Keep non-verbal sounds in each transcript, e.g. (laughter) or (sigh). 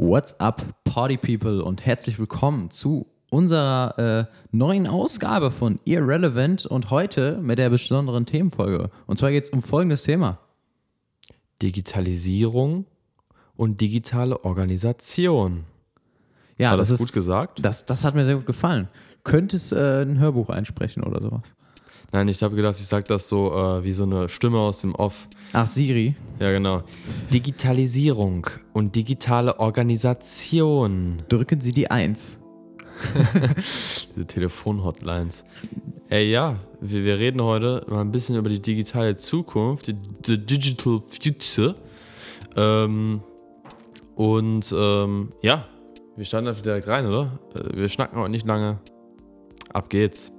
What's up, Party People und herzlich willkommen zu unserer äh, neuen Ausgabe von Irrelevant und heute mit der besonderen Themenfolge. Und zwar geht es um folgendes Thema. Digitalisierung und digitale Organisation. Ja, War das, ist, gut gesagt? Das, das hat mir sehr gut gefallen. Könntest äh, ein Hörbuch einsprechen oder sowas? Nein, ich habe gedacht, ich sage das so äh, wie so eine Stimme aus dem Off. Ach, Siri. Ja, genau. Digitalisierung und digitale Organisation. Drücken Sie die Eins. (laughs) Diese Telefonhotlines. Ey, ja, wir, wir reden heute mal ein bisschen über die digitale Zukunft, die, the Digital Future. Ähm, und ähm, ja, wir starten einfach direkt rein, oder? Äh, Wir schnacken heute nicht lange. Ab geht's.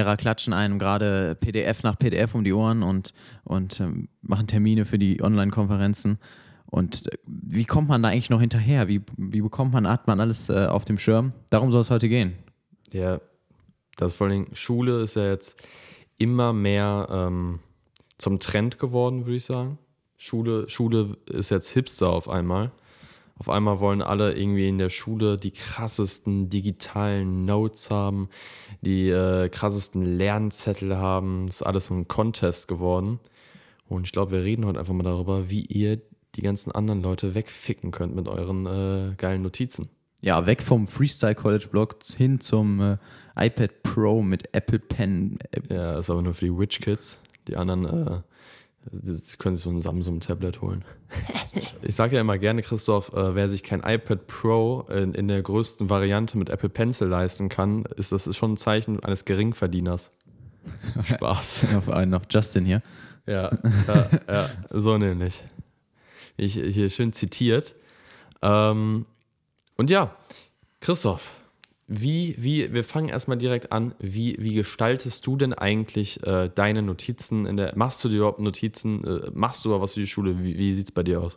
Lehrer klatschen einem gerade PDF nach PDF um die Ohren und, und ähm, machen Termine für die Online-Konferenzen. Und äh, wie kommt man da eigentlich noch hinterher? Wie, wie bekommt man, hat man alles äh, auf dem Schirm? Darum soll es heute gehen. Ja, das vor allem Schule ist ja jetzt immer mehr ähm, zum Trend geworden, würde ich sagen. Schule, Schule ist jetzt Hipster auf einmal. Auf einmal wollen alle irgendwie in der Schule die krassesten digitalen Notes haben, die äh, krassesten Lernzettel haben. Das ist alles so ein Contest geworden. Und ich glaube, wir reden heute einfach mal darüber, wie ihr die ganzen anderen Leute wegficken könnt mit euren äh, geilen Notizen. Ja, weg vom Freestyle College Blog hin zum äh, iPad Pro mit Apple Pen. Äh, Ja, ist aber nur für die Witch Kids. Die anderen die können sich so ein Samsung-Tablet holen. ich sage ja immer gerne, Christoph, äh, wer sich kein iPad Pro in, in der größten Variante mit Apple Pencil leisten kann, ist das ist schon ein Zeichen eines Geringverdieners. (laughs) Spaß. (laughs) auf einen auf Justin hier. Ja, ja, ja so nämlich. Ich, hier schön zitiert. Ähm, und ja, Christoph, wie, wie, wir fangen erstmal direkt an. Wie, wie gestaltest du denn eigentlich äh, deine Notizen in der, machst du dir überhaupt Notizen? Äh, machst du aber was für die Schule? Wie, wie sieht es bei dir aus?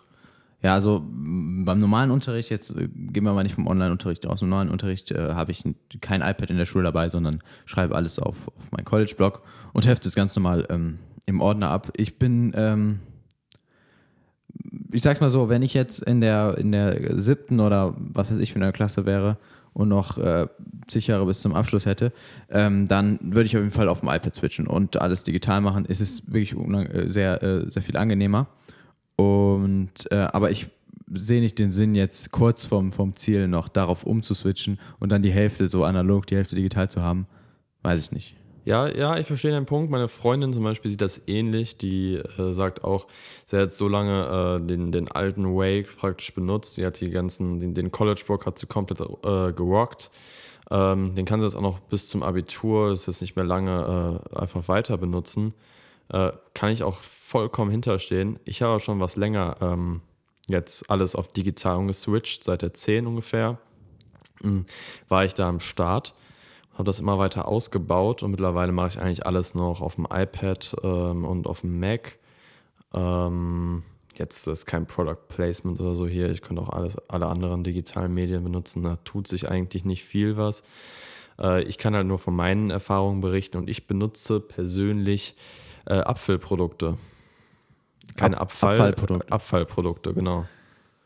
Ja, also beim normalen Unterricht, jetzt äh, gehen wir mal nicht vom Online-Unterricht aus, im normalen Unterricht äh, habe ich kein iPad in der Schule dabei, sondern schreibe alles auf, auf meinen College-Blog und hefte es ganz normal ähm, im Ordner ab. Ich bin, ähm, ich sag's mal so, wenn ich jetzt in der, in der siebten oder was weiß ich für eine Klasse wäre und noch äh, zig Jahre bis zum Abschluss hätte, ähm, dann würde ich auf jeden Fall auf dem iPad switchen und alles digital machen. Es ist wirklich äh, sehr, äh, sehr viel angenehmer. Und äh, aber ich sehe nicht den Sinn, jetzt kurz vom, vom Ziel noch darauf umzuswitchen und dann die Hälfte so analog, die Hälfte digital zu haben. Weiß ich nicht. Ja, ja, ich verstehe deinen Punkt. Meine Freundin zum Beispiel sieht das ähnlich. Die äh, sagt auch, sie hat so lange äh, den, den alten Wake praktisch benutzt. Sie hat die ganzen, den, den College-Block hat sie komplett äh, gerockt. Ähm, den kann sie jetzt auch noch bis zum Abitur, ist jetzt nicht mehr lange, äh, einfach weiter benutzen. Äh, kann ich auch vollkommen hinterstehen. Ich habe schon was länger ähm, jetzt alles auf digital umgeswitcht, seit der 10 ungefähr. Mhm. War ich da am Start habe das immer weiter ausgebaut und mittlerweile mache ich eigentlich alles noch auf dem iPad ähm, und auf dem Mac. Ähm, jetzt ist kein Product Placement oder so hier. Ich könnte auch alles, alle anderen digitalen Medien benutzen. Da tut sich eigentlich nicht viel was. Äh, ich kann halt nur von meinen Erfahrungen berichten und ich benutze persönlich äh, Apfelprodukte. Keine Ab- Abfall, Abfallprodukte. Abfallprodukte, genau.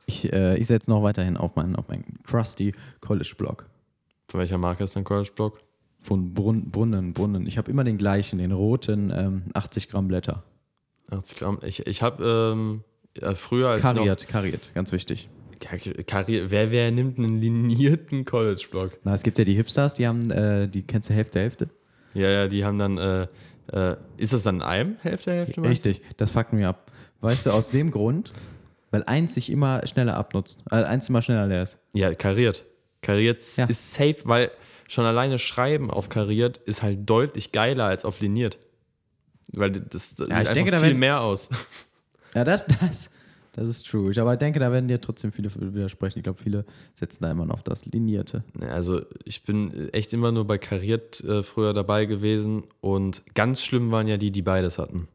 Ich, äh, ich setze noch weiterhin auf meinen, auf meinen Krusty College Blog. Von welcher Marke ist dein College Block? Von Brunn, Brunnen, Brunnen. Ich habe immer den gleichen, den roten ähm, 80 Gramm Blätter. 80 Gramm. Ich, ich habe ähm, früher als ich noch Kariert, kariert, ganz wichtig. Karri wer, wer nimmt einen linierten College-Block? Na, es gibt ja die Hipsters, die haben, äh, die kennst du Hälfte, Hälfte. Ja, ja, die haben dann, äh, äh, ist das dann in einem Hälfte, Hälfte? meinst? Richtig, das fuckt mir ab. Weißt du, aus dem Grund, weil eins sich immer schneller abnutzt, äh, eins immer schneller leer ist. Ja, kariert. Kariert Ja. ist safe, weil schon alleine Schreiben auf kariert ist halt deutlich geiler als auf liniert. Weil das, das Ja, sieht ich denke, einfach da viel werden- mehr aus. (laughs) Ja, das, das, das ist true. Ich aber denke, da werden dir trotzdem viele widersprechen. Ich glaube, viele setzen da immer noch auf das Linierte. Also ich bin echt immer nur bei kariert äh, früher dabei gewesen und ganz schlimm waren ja die, die beides hatten.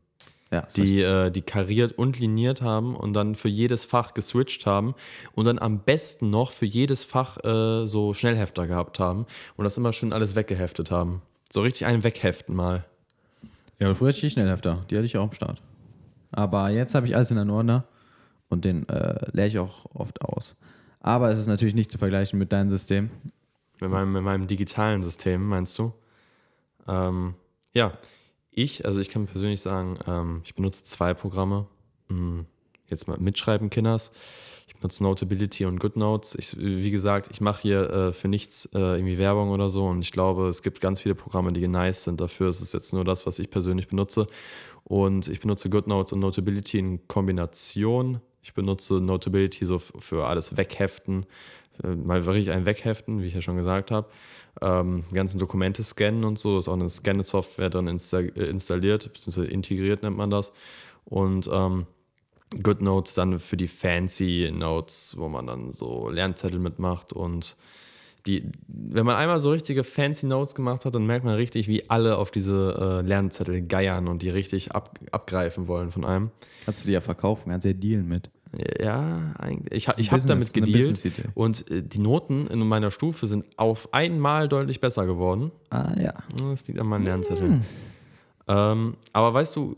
Ja, die, äh, die kariert und liniert haben und dann für jedes Fach geswitcht haben und dann am besten noch für jedes Fach äh, so Schnellhefter gehabt haben und das immer schön alles weggeheftet haben. So richtig einen wegheften mal. Ja, früher hatte ich die Schnellhefter, die hatte ich auch am Start. Aber jetzt habe ich alles in einem Ordner und den äh, leere ich auch oft aus. Aber es ist natürlich nicht zu vergleichen mit deinem System. Mit meinem, mit meinem digitalen System, meinst du? Ähm, ja, ich, also ich kann persönlich sagen, ähm, ich benutze zwei Programme. Hm, jetzt mal mitschreiben, Kinders. Ich benutze Notability und GoodNotes. Ich, wie gesagt, ich mache hier äh, für nichts äh, irgendwie Werbung oder so und ich glaube, es gibt ganz viele Programme, die nice sind dafür. Es ist jetzt nur das, was ich persönlich benutze. Und ich benutze GoodNotes und Notability in Kombination. Ich benutze Notability so für alles wegheften, mal wirklich ein Wegheften, wie ich ja schon gesagt habe. Ähm, ganzen Dokumente scannen und so, ist auch eine Scanner-Software drin insta äh, installiert, beziehungsweise integriert nennt man das. Und ähm, GoodNotes dann für die fancy Notes, wo man dann so Lernzettel mitmacht und die, wenn man einmal so richtige fancy Notes gemacht hat, dann merkt man richtig, wie alle auf diese äh, Lernzettel geiern und die richtig ab, abgreifen wollen von einem. Kannst du die ja verkaufen, kannst du ja dealen mit. Ja, eigentlich. Ich, ich habe damit gedealt und äh, die Noten in meiner Stufe sind auf einmal deutlich besser geworden. Ah ja. Das liegt an meinen Lernzetteln. Mm. Ähm, aber weißt du,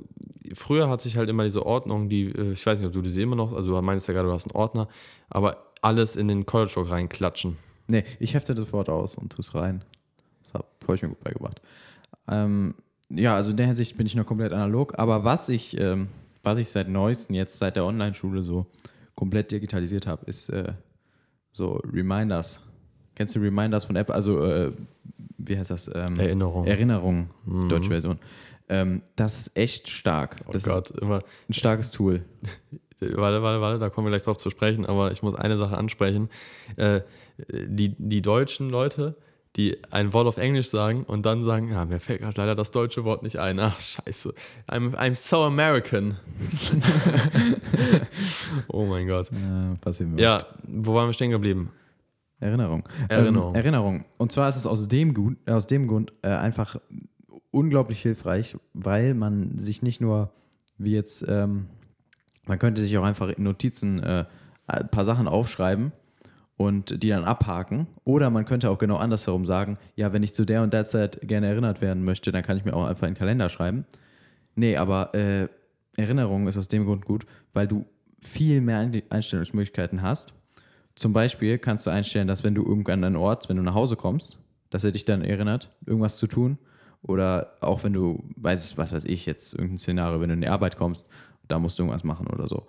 früher hatte ich halt immer diese Ordnung, die, äh, ich weiß nicht, ob du diese immer noch, also du meinst ja gerade, du hast einen Ordner, aber alles in den College Rock reinklatschen. Nee, ich hefte das Wort aus und tue es rein. Das habe ich mir gut beigebracht. Ähm, ja, also in der Hinsicht bin ich noch komplett analog, aber was ich, ähm, was ich seit neuestem, jetzt seit der Online-Schule so komplett digitalisiert habe, ist äh, so Reminders. Kennst du Reminders von Apple? Also, äh, wie heißt das? Ähm, Erinnerung. Erinnerung, mhm. deutsche Version. Ähm, das ist echt stark. Oh das Gott, immer. Ein starkes Tool. (laughs) Warte, warte, warte, da kommen wir gleich drauf zu sprechen, aber ich muss eine Sache ansprechen. Äh, die, die deutschen Leute, die ein Wort auf Englisch sagen und dann sagen, ja, mir fällt gerade leider das deutsche Wort nicht ein. Ach, scheiße. I'm, I'm so American. (laughs) oh mein Gott. Ja, ja, wo waren wir stehen geblieben? Erinnerung. Erinnerung. Ähm, Erinnerung. Und zwar ist es aus dem, aus dem Grund äh, einfach unglaublich hilfreich, weil man sich nicht nur, wie jetzt, ähm, man könnte sich auch einfach in Notizen äh, ein paar Sachen aufschreiben und die dann abhaken. Oder man könnte auch genau andersherum sagen, ja, wenn ich zu der und der Zeit gerne erinnert werden möchte, dann kann ich mir auch einfach in den Kalender schreiben. Nee, aber äh, Erinnerung ist aus dem Grund gut, weil du viel mehr Einstellungsmöglichkeiten hast. Zum Beispiel kannst du einstellen, dass wenn du irgendwann an einen Ort, wenn du nach Hause kommst, dass er dich dann erinnert, irgendwas zu tun. Oder auch wenn du, weiß was weiß ich, jetzt irgendein Szenario, wenn du in die Arbeit kommst, da musst du irgendwas machen oder so.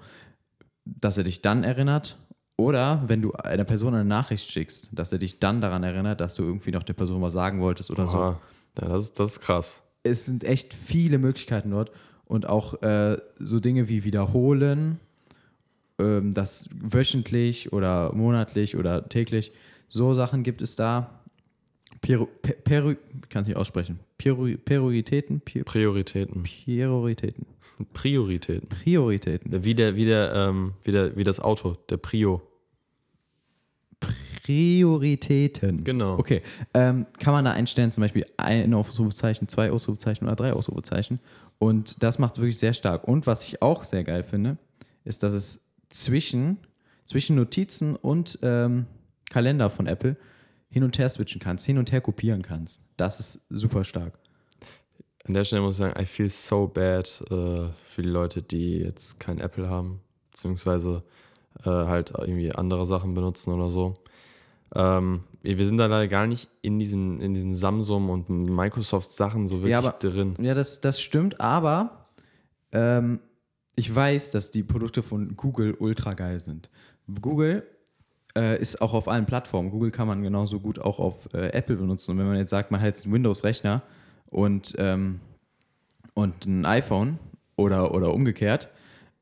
Dass er dich dann erinnert. Oder wenn du einer Person eine Nachricht schickst, dass er dich dann daran erinnert, dass du irgendwie noch der Person was sagen wolltest oder Aha. so. Ja, das ist, das ist krass. Es sind echt viele Möglichkeiten dort. Und auch äh, so Dinge wie wiederholen, ähm, das wöchentlich oder monatlich oder täglich, so Sachen gibt es da. Peru, per, kann es nicht aussprechen. Peru, Prioritäten? Prioritäten. Prioritäten. Prioritäten. Prioritäten. Wie, der, wie, der, ähm, wie, der, wie das Auto, der Prio. Prioritäten. Genau. Okay. Ähm, kann man da einstellen, zum Beispiel ein Ausrufezeichen, zwei Ausrufezeichen oder drei Ausrufezeichen. Und das macht es wirklich sehr stark. Und was ich auch sehr geil finde, ist, dass es zwischen, zwischen Notizen und ähm, Kalender von Apple hin und her switchen kannst, hin und her kopieren kannst. Das ist super stark. An der Stelle muss ich sagen, I feel so bad äh, für die Leute, die jetzt kein Apple haben, beziehungsweise äh, halt irgendwie andere Sachen benutzen oder so. Ähm, wir sind da leider gar nicht in diesen, in diesen Samsung und Microsoft Sachen so wirklich ja, aber, drin. Ja, das, das stimmt, aber ähm, ich weiß, dass die Produkte von Google ultra geil sind. Google äh, ist auch auf allen Plattformen. Google kann man genauso gut auch auf äh, Apple benutzen. Und wenn man jetzt sagt, man hat jetzt einen Windows-Rechner und, ähm, und ein iPhone oder, oder umgekehrt,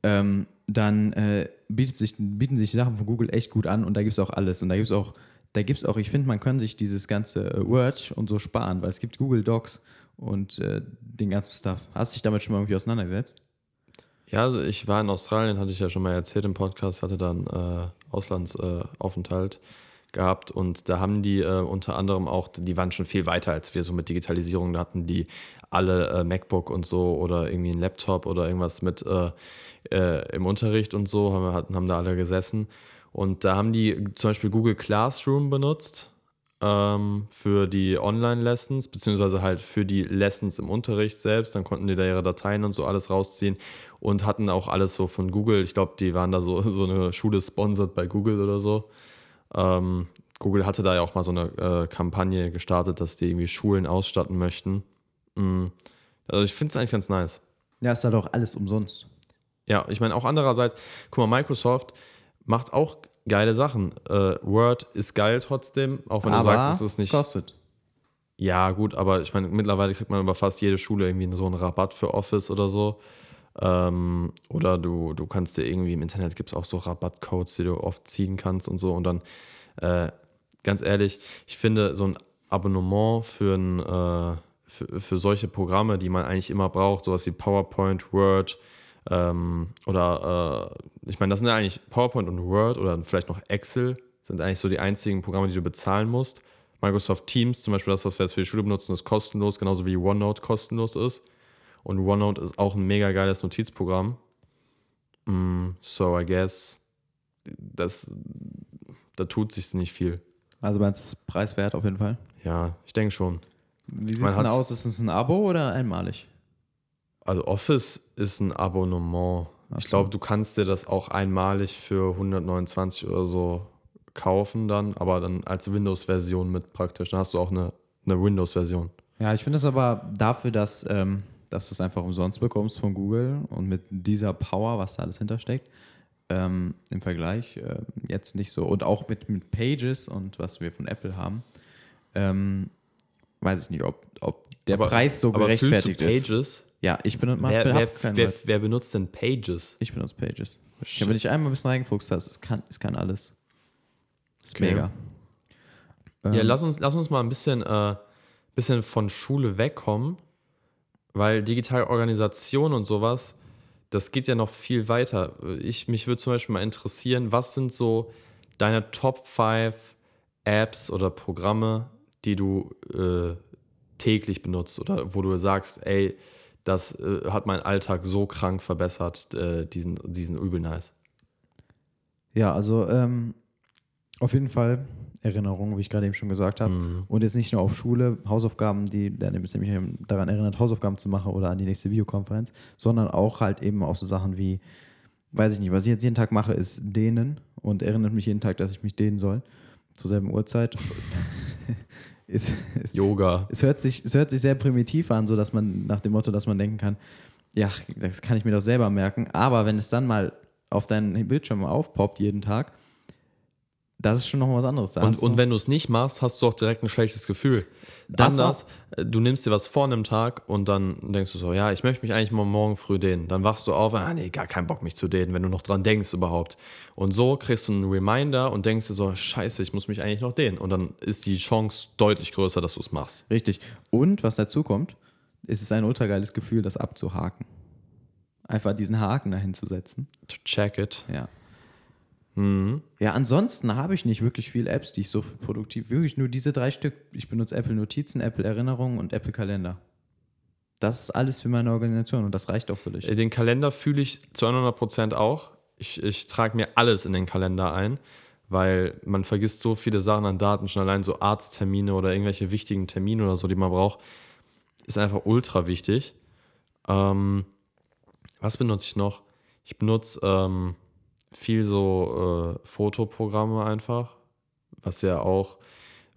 ähm, dann äh, sich, bieten sich die Sachen von Google echt gut an und da gibt es auch alles. Und da gibt es auch, da gibt es auch, ich finde, man kann sich dieses ganze äh, Word und so sparen, weil es gibt Google Docs und äh, den ganzen Stuff. Hast du dich damit schon mal irgendwie auseinandergesetzt? Ja, also ich war in Australien, hatte ich ja schon mal erzählt im Podcast, hatte dann äh, Auslandsaufenthalt gehabt und da haben die äh, unter anderem auch, die waren schon viel weiter als wir so mit Digitalisierung, da hatten die alle äh, MacBook und so oder irgendwie ein Laptop oder irgendwas mit äh, äh im Unterricht und so, haben, haben da alle gesessen und da haben die zum Beispiel Google Classroom benutzt ähm, für die Online-Lessons, beziehungsweise halt für die Lessons im Unterricht selbst. Dann konnten die da ihre Dateien und so alles rausziehen und hatten auch alles so von Google. Ich glaube, die waren da so, (laughs) so eine Schule sponsored bei Google oder so. Ähm, Google hatte da ja auch mal so eine äh, Kampagne gestartet, dass die irgendwie Schulen ausstatten möchten. Mhm. Also ich finde es eigentlich ganz nice. Ja, ist halt auch alles umsonst. Ja, ich meine auch andererseits, guck mal, Microsoft macht auch geile Sachen. Äh, Word ist geil trotzdem, auch wenn aber du sagst, es ist nicht. kostet. Ja, gut, aber ich meine, mittlerweile kriegt man über fast jede Schule irgendwie so einen Rabatt für Office oder so. Ähm, oder du, du kannst dir irgendwie im Internet gibt es auch so Rabattcodes, die du oft ziehen kannst und so. Und dann, äh, ganz ehrlich, ich finde so ein Abonnement für, ein, äh, für, für solche Programme, die man eigentlich immer braucht, sowas wie PowerPoint, Word, ähm, oder äh, ich meine, das sind ja eigentlich PowerPoint und Word oder vielleicht noch Excel, sind eigentlich so die einzigen Programme, die du bezahlen musst. Microsoft Teams, zum Beispiel das, was wir jetzt für die Schule benutzen, ist kostenlos, genauso wie OneNote kostenlos ist. Und OneNote ist auch ein mega geiles Notizprogramm. Mm, so, I guess, das, da tut sich nicht viel. Also meinst du es preiswert auf jeden Fall? Ja, ich denke schon. Wie sieht es denn aus? Ist es ein Abo oder einmalig? Also Office ist ein Abonnement. Okay. Ich glaube, du kannst dir das auch einmalig für 129 oder so kaufen dann, aber dann als Windows-Version mit praktisch. Dann hast du auch eine, eine Windows-Version. Ja, ich finde es aber dafür, dass, ähm, dass du es einfach umsonst bekommst von Google und mit dieser Power, was da alles hintersteckt, ähm, im Vergleich äh, jetzt nicht so. Und auch mit, mit Pages und was wir von Apple haben, ähm, weiß ich nicht, ob, ob der aber, Preis so gerechtfertigt ist. Pages? Ja, ich benutze wer, wer, wer, wer, benutzt denn Pages? Ich benutze Pages. Ich habe dich einmal ein bisschen reingefuchst hast, es kann, es kann alles. Ist okay. mega. Ja, ähm. lass, uns, lass uns mal ein bisschen, äh, bisschen von Schule wegkommen, weil digitale Organisation und sowas, das geht ja noch viel weiter. Ich, mich würde zum Beispiel mal interessieren, was sind so deine Top 5 Apps oder Programme, die du äh, täglich benutzt oder wo du sagst, ey, das äh, hat meinen Alltag so krank verbessert, äh, diesen, diesen übel nice. Ja, also ähm, auf jeden Fall Erinnerungen, wie ich gerade eben schon gesagt habe. Mhm. Und jetzt nicht nur auf Schule, Hausaufgaben, die dann nämlich daran erinnert, Hausaufgaben zu machen oder an die nächste Videokonferenz, sondern auch halt eben auch so Sachen wie, weiß ich nicht, was ich jetzt jeden Tag mache, ist dehnen und erinnert mich jeden Tag, dass ich mich dehnen soll. Zur selben Uhrzeit. (laughs) ist, ist, Yoga. Es hört, sich, es hört sich sehr primitiv an, so dass man nach dem Motto, dass man denken kann, ja, das kann ich mir doch selber merken. Aber wenn es dann mal auf deinen Bildschirm aufpoppt jeden Tag, das ist schon noch was anderes. Und, und, wenn du es nicht machst, hast du auch direkt ein schlechtes Gefühl. Das Anders, auch. Äh, du nimmst dir was vor einem Tag und dann denkst du so, ja, ich möchte mich eigentlich mal morgen früh dehnen. Dann wachst du auf, ah nee, gar keinen Bock mich zu dehnen, wenn du noch dran denkst überhaupt. Und so kriegst du einen Reminder und denkst dir so, scheiße, ich muss mich eigentlich noch dehnen. Und dann ist die Chance deutlich größer, dass du es machst. Richtig. Und was dazu kommt, ist es ein ultra geiles Gefühl, das abzuhaken. Einfach diesen Haken dahin zu setzen. To check it. Ja. Mhm. Ja, ansonsten habe ich nicht wirklich viele Apps, die ich so produktiv, wirklich nur diese drei Stück. Ich benutze Apple Notizen, Apple Erinnerungen und Apple Kalender. Das ist alles für meine Organisation und das reicht auch völlig. Den Kalender fühle ich zu 100% auch. Ich, ich trage mir alles in den Kalender ein, weil man vergisst so viele Sachen an Daten, schon allein so Arzttermine oder irgendwelche wichtigen Termine oder so, die man braucht, ist einfach ultra wichtig. Ähm, was benutze ich noch? Ich benutze ähm, viel so äh, Fotoprogramme einfach, was ja auch,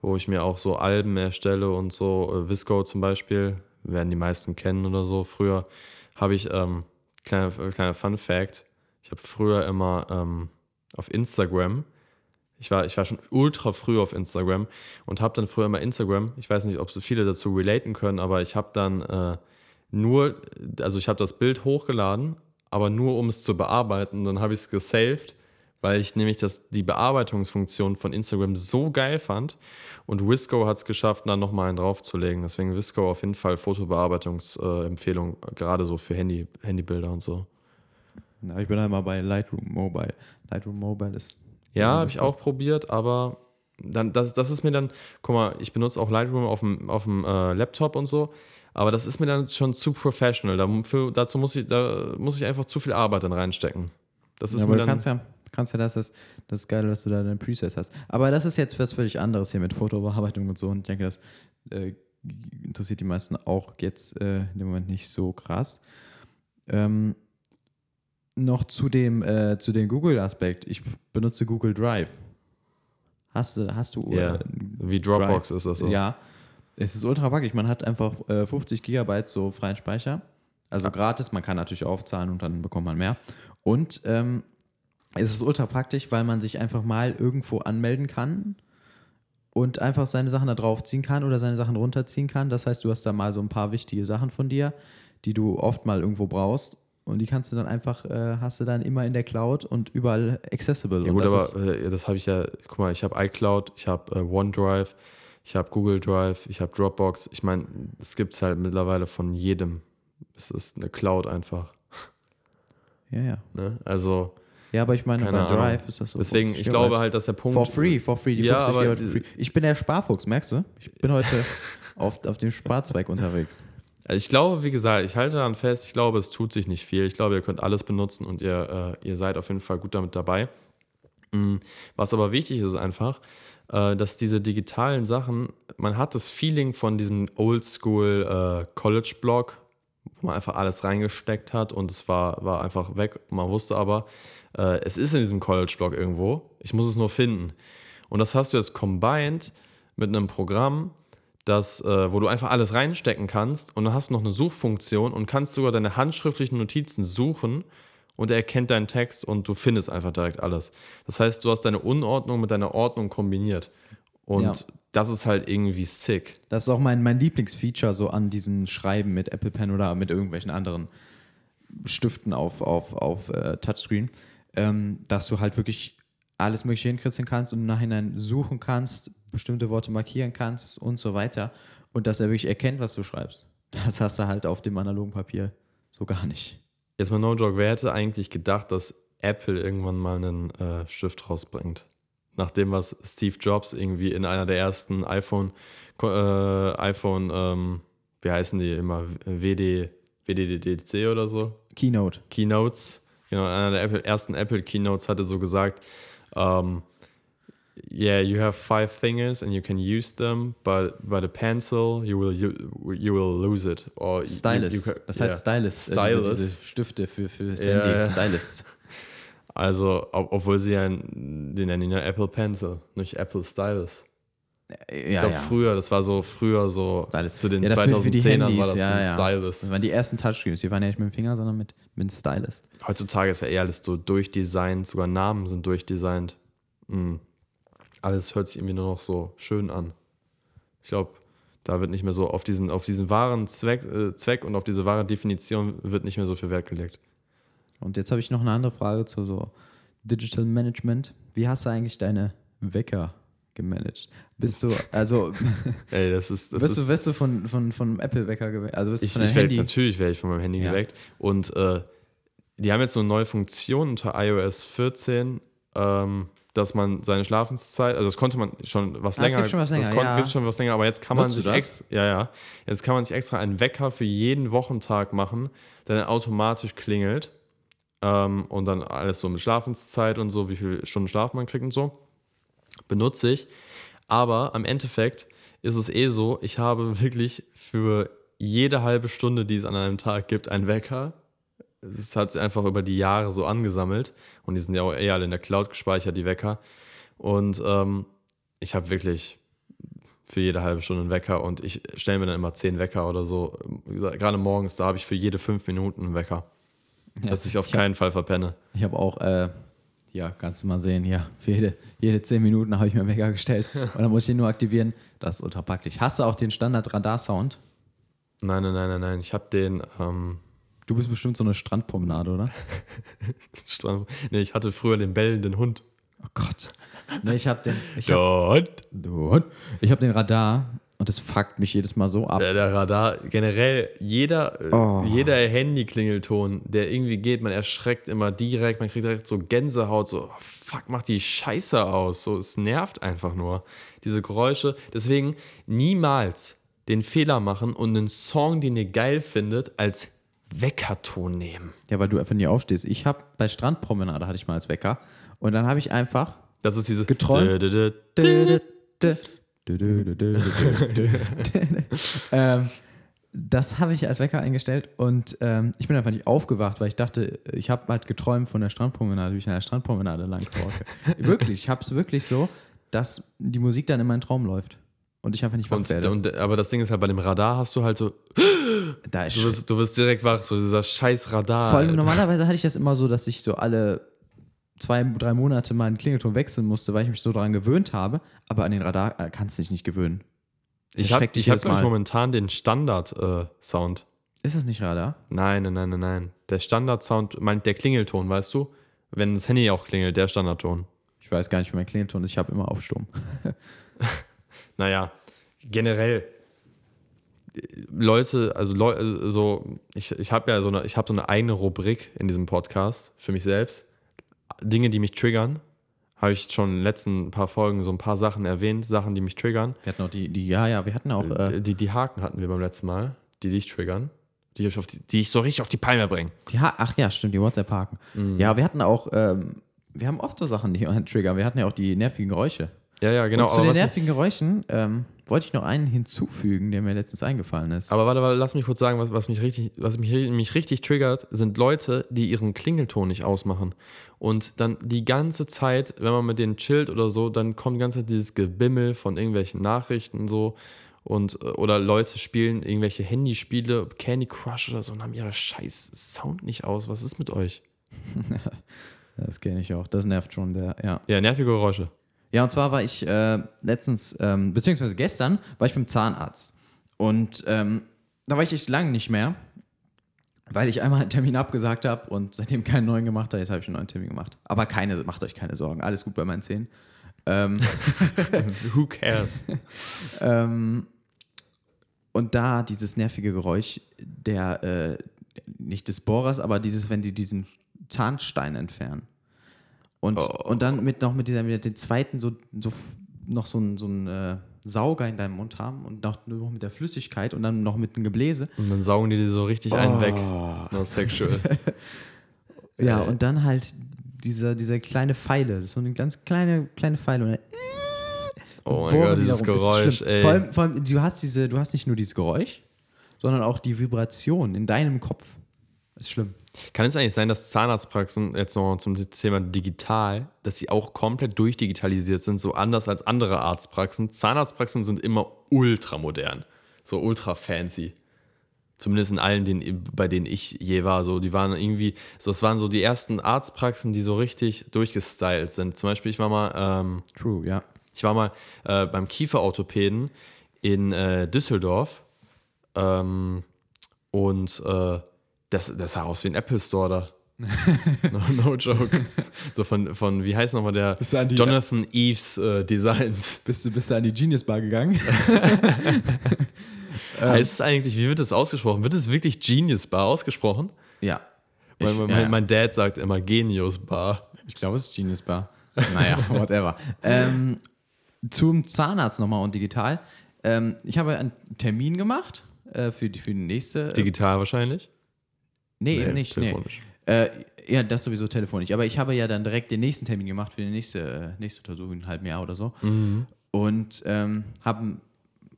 wo ich mir auch so Alben erstelle und so, äh, Visco zum Beispiel, werden die meisten kennen oder so. Früher habe ich, ähm, kleiner, kleiner Fun Fact, ich habe früher immer ähm, auf Instagram, ich war, ich war schon ultra früh auf Instagram und habe dann früher immer Instagram, ich weiß nicht, ob so viele dazu relaten können, aber ich habe dann äh, nur, also ich habe das Bild hochgeladen aber nur um es zu bearbeiten. Dann habe ich es gesaved, weil ich nämlich das, die Bearbeitungsfunktion von Instagram so geil fand. Und Visco hat es geschafft, da nochmal einen draufzulegen. Deswegen Visco auf jeden Fall Fotobearbeitungsempfehlung, äh, gerade so für Handy, Handybilder und so. Na, ich bin halt mal bei Lightroom Mobile. Lightroom Mobile ist. Ja, habe ich auch probiert, aber dann, das, das ist mir dann, guck mal, ich benutze auch Lightroom auf dem, auf dem äh, Laptop und so, aber das ist mir dann schon zu professional. Dafür, dazu muss ich, da muss ich einfach zu viel Arbeit dann reinstecken. Das ist ja, mir aber du kannst ja, kannst ja das, das, das ist geil, dass du da deine Presets hast. Aber das ist jetzt was völlig anderes hier mit Fotobearbeitung und so. Und ich denke, das äh, interessiert die meisten auch jetzt äh, in dem Moment nicht so krass. Ähm, noch zu dem, äh, zu dem Google-Aspekt. Ich benutze Google Drive. Hast du, hast du Ja, äh, wie Dropbox Drive? ist das so. Ja, es ist ultra praktisch. Man hat einfach äh, 50 Gigabyte so freien Speicher. Also gratis, man kann natürlich aufzahlen und dann bekommt man mehr. Und ähm, es ist ultra praktisch, weil man sich einfach mal irgendwo anmelden kann und einfach seine Sachen da draufziehen kann oder seine Sachen runterziehen kann. Das heißt, du hast da mal so ein paar wichtige Sachen von dir, die du oft mal irgendwo brauchst. Und die kannst du dann einfach, äh, hast du dann immer in der Cloud und überall accessible. Ja gut, das aber äh, das habe ich ja, guck mal, ich habe iCloud, ich habe äh, OneDrive, ich habe Google Drive, ich habe Dropbox. Ich meine, es gibt es halt mittlerweile von jedem. Es ist eine Cloud einfach. ja, ja. Ne? Also Ja, aber ich meine, bei Ahnung. Drive ist das so. deswegen, 50 ich glaube halt, dass der Punkt. For free, for free. Die Ja, 50 aber free. Ich bin der Sparfuchs, merkst du? Ich bin heute (laughs) auf, auf dem Sparzweig unterwegs. Also Ich glaube, wie gesagt, ich halte daran fest, ich glaube, es tut sich nicht viel. Ich glaube, ihr könnt alles benutzen und ihr, äh, ihr seid auf jeden Fall gut damit dabei. Mm, Was aber wichtig ist einfach, äh, dass diese digitalen Sachen, man hat das Feeling von diesem Oldschool äh, College-Blog, wo man einfach alles reingesteckt hat und es war, war einfach weg. Man wusste aber, äh, es ist in diesem College-Blog irgendwo, ich muss es nur finden. Und das hast du jetzt combined mit einem Programm, das, äh, wo du einfach alles reinstecken kannst und dann hast du noch eine Suchfunktion und kannst sogar deine handschriftlichen Notizen suchen und er erkennt deinen Text und du findest einfach direkt alles. Das heißt, du hast deine Unordnung mit deiner Ordnung kombiniert. Und Ja. das ist halt irgendwie sick. Das ist auch mein, mein Lieblingsfeature so an diesen Schreiben mit Apple Pen oder mit irgendwelchen anderen Stiften auf, auf, auf äh, Touchscreen, ähm, dass du halt wirklich alles Mögliche hinkritzeln kannst und im Nachhinein suchen kannst, bestimmte Worte markieren kannst und so weiter. Und dass er wirklich erkennt, was du schreibst. Das hast du halt auf dem analogen Papier so gar nicht. Jetzt mal no joke, wer hätte eigentlich gedacht, dass Apple irgendwann mal einen äh, Stift rausbringt? Nach dem, was Steve Jobs irgendwie in einer der ersten iPhone, äh, iPhone, ähm, wie heißen die immer, WD, WDDC oder so? Keynote. Keynotes, genau, einer der Apple, ersten Apple Keynotes hatte so gesagt, um, yeah, you have five fingers and you can use them, but by the pencil you will you, you will lose it. Or you- Stylus. you can- das heißt yeah. Stylus. Äh, Stylus. Diese, diese Stifte für, für das Ja, Handy. ja. (laughs) Stylus. Also, ob, obwohl sie ja, die nennen ihn ja Apple Pencil, nicht Apple Stylus. Ja, Ich glaube, früher, das war so früher so, Stylus. zu den Ja, dafür für die 2010ern war das ja, ein ja. Stylus. Das waren die ersten Touchscreens. Die waren ja nicht mit dem Finger, sondern mit, mit einem Stylus. Heutzutage ist ja eher alles so durchdesignt, sogar Namen sind durchdesignt. Mm. Alles hört sich irgendwie nur noch so schön an. Ich glaube, da wird nicht mehr so auf diesen, auf diesen wahren Zweck, äh, Zweck und auf diese wahre Definition wird nicht mehr so viel Wert gelegt. Und jetzt habe ich noch eine andere Frage zu so Digital Management. Wie hast du eigentlich deine Wecker gemanagt? Bist du, also, (laughs) Ey, das ist, das wirst ist du, wirst du von, von, von Apple Wecker geweckt? Also wirst du ich, von ich deinem werd, Handy? natürlich werde ich von meinem Handy Ja. geweckt. Und äh, die haben jetzt so eine neue Funktion unter iOS 14, ähm, dass man seine Schlafenszeit, also das konnte man schon was Ah, länger. gibt schon was länger, das ja. gibt schon was länger, aber jetzt kann man Nutzt du sich das? extra, ja, ja, jetzt kann man sich extra einen Wecker für jeden Wochentag machen, der dann automatisch klingelt ähm, und dann alles so mit Schlafenszeit und so, wie viele Stunden Schlaf man kriegt und so, benutze ich. Aber am Endeffekt ist es eh so, ich habe wirklich für jede halbe Stunde, die es an einem Tag gibt, einen Wecker. Es hat sich einfach über die Jahre so angesammelt und die sind ja auch eher alle in der Cloud gespeichert, die Wecker. Und ähm, ich habe wirklich für jede halbe Stunde einen Wecker und ich stelle mir dann immer zehn Wecker oder so. Gerade morgens, da habe ich für jede fünf Minuten einen Wecker, Ja. dass ich auf Ich hab- keinen Fall verpenne. Ich habe auch, äh, ja, kannst du mal sehen, ja, für jede, jede 10 Minuten habe ich mir einen Wecker gestellt. (laughs) Und dann muss ich den nur aktivieren. Das ist ultra praktisch. Hast du auch den Standard-Radar-Sound? Nein, nein, nein, nein, nein. Ich habe den ähm, Du bist bestimmt so eine Strandpromenade, oder? (laughs) Strand. Nee, ich hatte früher den bellenden Hund. Oh Gott. Nee, ich habe den. Ich hab, Hund. Hund. Ich habe den Radar Und das fuckt mich jedes Mal so ab. Der, der Radar, generell, jeder, äh, Oh. jeder Handy-Klingelton, der irgendwie geht, man erschreckt immer direkt, man kriegt direkt so Gänsehaut, so, oh, fuck, mach die Scheiße aus. So, es nervt einfach nur. Diese Geräusche. Deswegen niemals den Fehler machen und einen Song, den ihr geil findet, als Weckerton nehmen. Ja, weil du einfach nie aufstehst. Ich habe bei Strandpromenade hatte ich mal als Wecker und dann habe ich einfach Das ist dieses Geträumt? (laughs) Ähm, das habe ich als Wecker eingestellt und ähm, ich bin einfach nicht aufgewacht, weil ich dachte, ich habe halt geträumt von der Strandpromenade, wie ich an der Strandpromenade lang (laughs) wirklich, ich habe es wirklich so, dass die Musik dann in meinen Traum läuft und ich einfach nicht wach Und, werde. und, aber das Ding ist halt, bei dem Radar hast du halt so, (gasps) da ist du wirst, du wirst direkt wach, so dieser scheiß Radar. Vor allem Alter. normalerweise hatte ich das immer so, dass ich so alle zwei, drei Monate mal einen Klingelton wechseln musste, weil ich mich so daran gewöhnt habe. Aber an den Radar äh, kannst du dich nicht gewöhnen. Das Ich habe ich hab, ich, momentan den Standard-Sound. Ist das nicht Radar? nein, nein, nein, nein, nein. Der Standard-Sound meint der Klingelton, weißt du? Wenn das Handy auch klingelt, der Standardton. Ich weiß gar nicht, wie mein Klingelton ist. Ich habe immer auf Sturm. (laughs) Naja, generell. Leute, also Leu also so, ich, ich habe ja so eine, ich habe so eine eigene Rubrik in diesem Podcast für mich selbst. Dinge, die mich triggern. Habe ich schon in den letzten paar Folgen so ein paar Sachen erwähnt, Sachen, die mich triggern. Wir hatten auch die, die ja, ja, wir hatten auch. Äh, Die, die Haken hatten wir beim letzten Mal, die dich triggern. Die ich, auf die, die ich so richtig auf die Palme bringe. die ha Ach ja, stimmt, die WhatsApp-Haken. Mhm. Ja, wir hatten auch. Ähm, wir haben oft so Sachen, die einen triggern. Wir hatten ja auch die nervigen Geräusche. Ja, ja, genau. und zu aber, den nervigen Geräuschen ähm, wollte ich noch einen hinzufügen, der mir letztens eingefallen ist. aber warte, warte, lass mich kurz sagen, was, was, mich, richtig, was mich, mich richtig triggert, sind Leute, die ihren Klingelton nicht ausmachen. Und dann die ganze Zeit, wenn man mit denen chillt oder so, dann kommt die ganze Zeit dieses Gebimmel von irgendwelchen Nachrichten so. Und, äh, oder Leute spielen irgendwelche Handyspiele, Candy Crush oder so, und haben ihre scheiß Sound nicht aus. Was ist mit euch? (laughs) Das kenne ich auch. Das nervt schon, der, ja. Ja, nervige Geräusche. Ja, und zwar war ich äh, letztens, ähm, beziehungsweise gestern, war ich beim Zahnarzt. Und ähm, da war ich echt lange nicht mehr, weil ich einmal einen Termin abgesagt habe und seitdem keinen neuen gemacht habe. Jetzt habe ich einen neuen Termin gemacht. Aber keine, macht euch keine Sorgen. Alles gut bei meinen Zähnen. Ähm, (laughs) Who cares? (laughs) ähm, und da dieses nervige Geräusch der, äh, nicht des Bohrers, aber dieses, wenn die diesen Zahnstein entfernen. Und, Oh. und dann mit noch mit dieser, mit den zweiten so, so noch so ein, so ein äh, Sauger in deinem Mund haben und noch, noch mit der Flüssigkeit und dann noch mit dem Gebläse. Und dann saugen die dir so richtig einen weg. No sexual. (laughs) Ja, Äh. und dann halt dieser, dieser kleine Pfeile, so eine ganz kleine, kleine Pfeile. Und dann Oh mein Gott, die dieses Geräusch, ey. Vor allem, vor allem, du hast diese, du hast nicht nur dieses Geräusch, sondern auch die Vibration in deinem Kopf. Ist schlimm. Kann es eigentlich sein, dass Zahnarztpraxen, jetzt noch zum Thema digital, dass sie auch komplett durchdigitalisiert sind, so anders als andere Arztpraxen? Zahnarztpraxen sind immer ultra modern, so ultra fancy. Zumindest in allen, denen, bei denen ich je war. So, die waren irgendwie, so, es waren so die ersten Arztpraxen, die so richtig durchgestylt sind. Zum Beispiel, ich war mal, ähm, True, ja. ich war mal äh, beim Kieferorthopäden in äh, Düsseldorf ähm, und äh, das, das sah aus wie ein Apple Store da. (laughs) no, no joke. So von, von wie heißt nochmal der die- Jonathan Eves äh, Designs. Bist du, bist du an die Genius Bar gegangen? (laughs) heißt es eigentlich, wie wird das ausgesprochen? Wird es wirklich Genius Bar ausgesprochen? ja. Mein, Ich, mein, ja, ja. mein Dad sagt immer Genius Bar. ich glaube, es ist Genius Bar. Naja, (laughs) whatever. ähm, zum Zahnarzt nochmal und digital. Ähm, ich habe einen Termin gemacht äh, für, die, für die nächste. Digital wahrscheinlich? Nee, Nee, eben nicht. telefonisch. Nee. Äh, ja, das sowieso telefonisch. Aber ich habe ja dann direkt den nächsten Termin gemacht für die nächste, äh, nächste Untersuchung, in einem halben Jahr oder so. Mhm. Und ähm, habe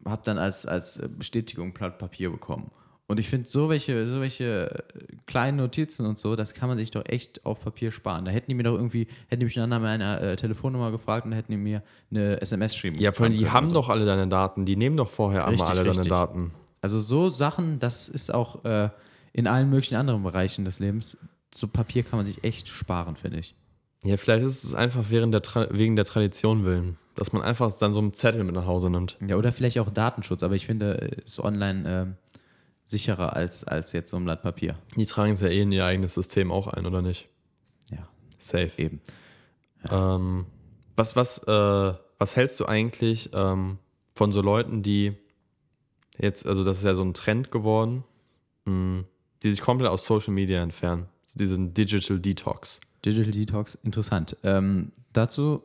hab dann als, als Bestätigung ein Blatt Papier bekommen. Und ich finde, so welche, so welche äh, kleinen Notizen und so, das kann man sich doch echt auf Papier sparen. Da hätten die mir doch irgendwie, hätten die mich nach meiner äh, Telefonnummer gefragt und hätten die mir eine SMS geschrieben. Ja, vor allem, die haben so. doch alle deine Daten. Die nehmen doch vorher einmal Richtig, alle deine richtig. Daten. Also so Sachen, das ist auch äh, in allen möglichen anderen Bereichen des Lebens. So Papier kann man sich echt sparen, finde ich. Ja, vielleicht ist es einfach während der Tra wegen der Tradition willen, dass man einfach dann so einen Zettel mit nach Hause nimmt. Ja, oder vielleicht auch Datenschutz, aber ich finde, äh, ist online ähm, sicherer als, als jetzt so ein Blatt Papier. Die tragen es ja eh in ihr eigenes System auch ein, oder nicht? Ja, Safe. eben. Ähm, was, was, äh, was hältst du eigentlich ähm, von so Leuten, die jetzt, also das ist ja so ein Trend geworden, mh, die sich komplett aus Social Media entfernen. Diesen Digital Detox. Digital Detox, interessant. Ähm, dazu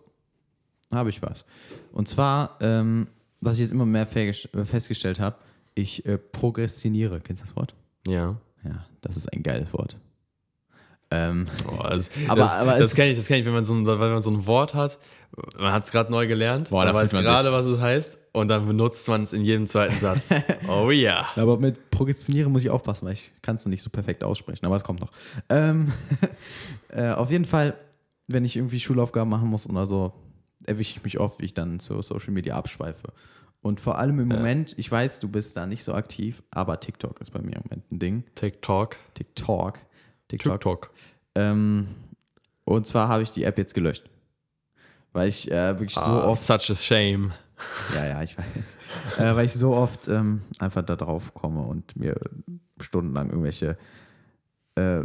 habe ich was. Und zwar, ähm, was ich jetzt immer mehr festgestellt habe, ich äh, progressioniere. Kennst du das Wort? Ja. Ja, das ist ein geiles Wort. Ähm, Oh, das (laughs) Aber- das, aber das kenne ich, das kenn ich, wenn man so ein, wenn man so ein Wort hat, man hat es gerade neu gelernt, Boah, man weiß gerade, was es heißt, und dann benutzt man es in jedem zweiten Satz. (laughs) oh ja. aber mit progressionieren muss ich aufpassen, weil ich kann es noch nicht so perfekt aussprechen, aber es kommt noch. Ähm, (laughs) äh, auf jeden Fall, wenn ich irgendwie Schulaufgaben machen muss oder so, erwische ich mich oft, wie ich dann zu Social Media abschweife. Und vor allem im Moment, ich weiß, du bist da nicht so aktiv, aber TikTok ist bei mir im Moment ein Ding. TikTok. TikTok. TikTok. TikTok. Ähm, und zwar habe ich die App jetzt gelöscht. Weil ich äh, wirklich so Ah, oft. Such a shame. Ja, ja, ich weiß. äh, weil ich so oft ähm, einfach da drauf komme und mir stundenlang irgendwelche äh,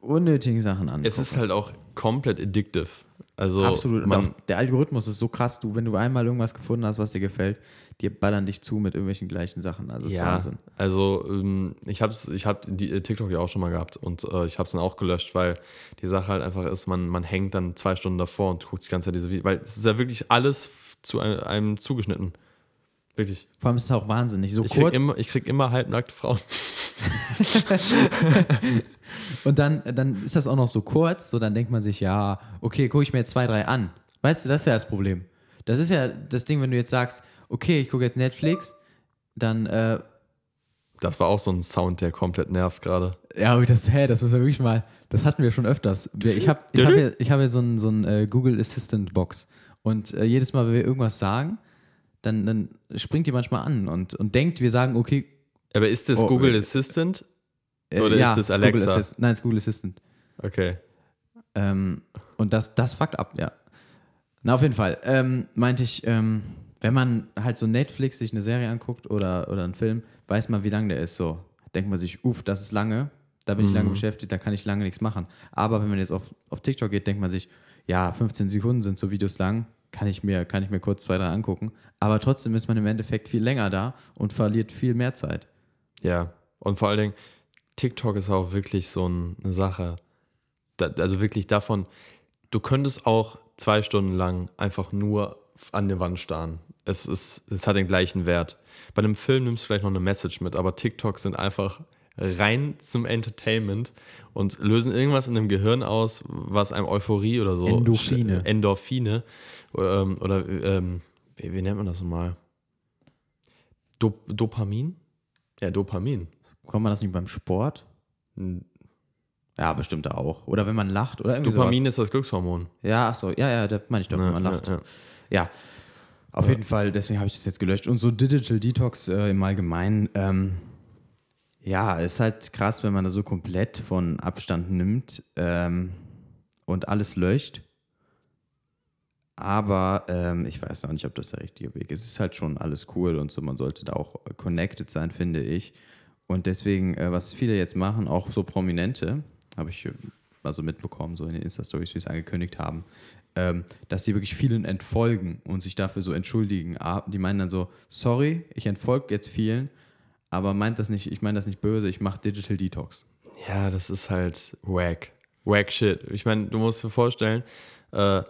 unnötigen Sachen angucke. Es ist halt auch komplett addictive. Also Absolut. Man, der Algorithmus ist so krass. Du, wenn du einmal irgendwas gefunden hast, was dir gefällt, die ballern dich zu mit irgendwelchen gleichen Sachen. Also, ja, Wahnsinn. also ähm, ich habe ich hab die äh, TikTok ja auch schon mal gehabt und äh, ich habe es dann auch gelöscht, weil die Sache halt einfach ist, man, man hängt dann zwei Stunden davor und guckt sich die ganze Zeit diese Videos, weil es ist ja wirklich alles zu einem, einem zugeschnitten. Wirklich. Vor allem ist es auch wahnsinnig. So Ich krieg, kurz. immer, ich krieg immer halbnackte Frauen. (laughs) Und dann, dann ist das auch noch so kurz, so dann denkt man sich, ja, okay, gucke ich mir jetzt zwei, drei an. Weißt du, das ist ja das Problem. Das ist ja das Ding, wenn du jetzt sagst, okay, ich gucke jetzt Netflix, dann, äh, Das war auch so ein Sound, der komplett nervt gerade. ja, aber das, hä, das müssen wir wirklich mal, das hatten wir schon öfters. Ich habe ich hab hier, ich hab hier so ein, so ein äh, Google Assistant Box und äh, jedes Mal, wenn wir irgendwas sagen, dann, dann springt die manchmal an und, und denkt, wir sagen, okay, Aber ist das Oh, Google äh, Assistant? äh, Oder ja, ist das es Google Alexa? Assist- Nein, es ist Google Assistant. Okay. Ähm, und das, das fuckt ab, ja. Na, auf jeden Fall. Ähm, meinte ich, ähm, wenn man halt so Netflix sich eine Serie anguckt oder, oder einen Film, weiß man, wie lang der ist. So denkt man sich, uff, das ist lange, da bin ich lange beschäftigt, da kann ich lange nichts machen. Aber wenn man jetzt auf, auf TikTok geht, denkt man sich, ja, 15 Sekunden sind so Videos lang, kann ich mir, kann ich mir kurz zwei, drei angucken. Aber trotzdem ist man im Endeffekt viel länger da und verliert viel mehr Zeit. Ja. Und vor allen Dingen, TikTok ist auch wirklich so ein- eine Sache. Da, also wirklich davon, du könntest auch zwei Stunden lang einfach nur an der Wand starren. Es, ist, es hat den gleichen Wert. Bei einem Film nimmst du vielleicht noch eine Message mit, aber TikToks sind einfach rein zum Entertainment und lösen irgendwas in dem Gehirn aus, was einem Euphorie oder so. Endorphine. Endorphine. Ähm, oder ähm, wie, wie nennt man das nochmal? Dop Dopamin? Ja, Dopamin. Kommt man das nicht beim Sport? Ja, bestimmt auch. Oder wenn man lacht oder irgendwie Dopamin sowas. ist das Glückshormon. Ja, ach so, ja, ja, da meine ich doch, wenn man lacht. Ja, Ja, ja. auf jeden Fall, deswegen habe ich das jetzt gelöscht. Und so Digital Detox äh, im Allgemeinen, ähm, ja, ist halt krass, wenn man da so komplett von Abstand nimmt ähm, und alles löscht. Aber ähm, ich weiß noch nicht, ob das der richtige Weg ist. Es ist halt schon alles cool und so. Man sollte da auch connected sein, finde ich. Und deswegen, äh, was viele jetzt machen, auch so Prominente, habe ich äh, also mitbekommen, so in den Insta-Stories, wie es angekündigt haben, ähm, dass sie wirklich vielen entfolgen und sich dafür so entschuldigen. Ah, Die meinen dann so, sorry, ich entfolge jetzt vielen, aber meint das nicht, ich meine das nicht böse, ich mache Digital Detox. Ja, das ist halt wack. Wack shit. Ich meine, du musst dir vorstellen, äh,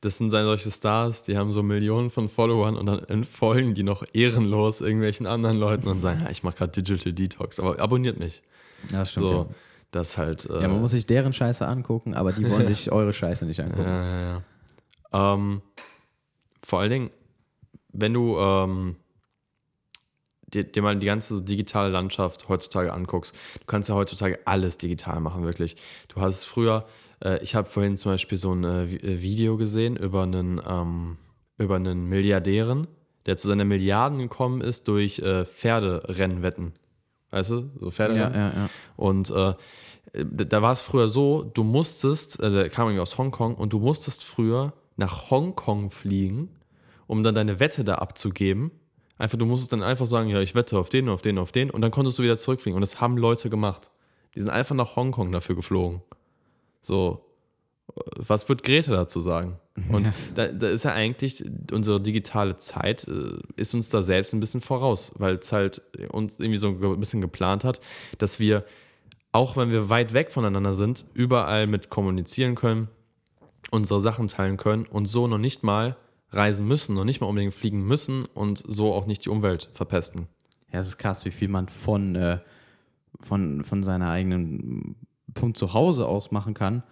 das sind solche Stars, die haben so Millionen von Followern und dann entfolgen die noch ehrenlos irgendwelchen anderen Leuten und sagen, ja, ich mache gerade Digital Detox, aber abonniert mich. Ja, das stimmt. So, ja. das halt. Äh, ja, man muss sich deren Scheiße angucken, aber die wollen (laughs) sich eure Scheiße nicht angucken. Ja, ja, ja. Ähm, vor allen Dingen, wenn du ähm, dir, dir mal die ganze digitale Landschaft heutzutage anguckst, du kannst ja heutzutage alles digital machen, wirklich. Du hast früher, äh, ich habe vorhin zum Beispiel so ein äh, äh, Video gesehen über einen, ähm, über einen Milliardären, der zu seiner Milliarden gekommen ist durch äh, Pferderennwetten. Weißt du, so Ja, Pferderennen. ja, ja. Und äh, da war es früher so, du musstest, also er kam irgendwie aus Hongkong und du musstest früher nach Hongkong fliegen, um dann deine Wette da abzugeben. Einfach, du musstest dann einfach sagen, ja, ich wette auf den, auf den, auf den und dann konntest du wieder zurückfliegen. Und das haben Leute gemacht. Die sind einfach nach Hongkong dafür geflogen. So. Was wird Greta dazu sagen? Und da, da ist ja eigentlich unsere digitale Zeit, äh, ist uns da selbst ein bisschen voraus, weil es halt uns irgendwie so ein bisschen geplant hat, dass wir, auch wenn wir weit weg voneinander sind, überall mit kommunizieren können, unsere Sachen teilen können und so noch nicht mal reisen müssen, noch nicht mal unbedingt fliegen müssen und so auch nicht die Umwelt verpesten. Ja, es ist krass, wie viel man von, äh, von, von seiner eigenen, von zu Hause aus machen kann.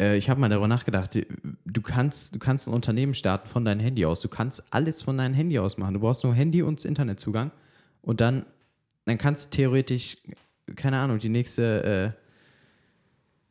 Äh, ich habe mal darüber nachgedacht, du kannst, du kannst ein Unternehmen starten von deinem Handy aus. Du kannst alles von deinem Handy aus machen. Du brauchst nur Handy und Internetzugang. Und dann, dann kannst du theoretisch, keine Ahnung, die nächste äh,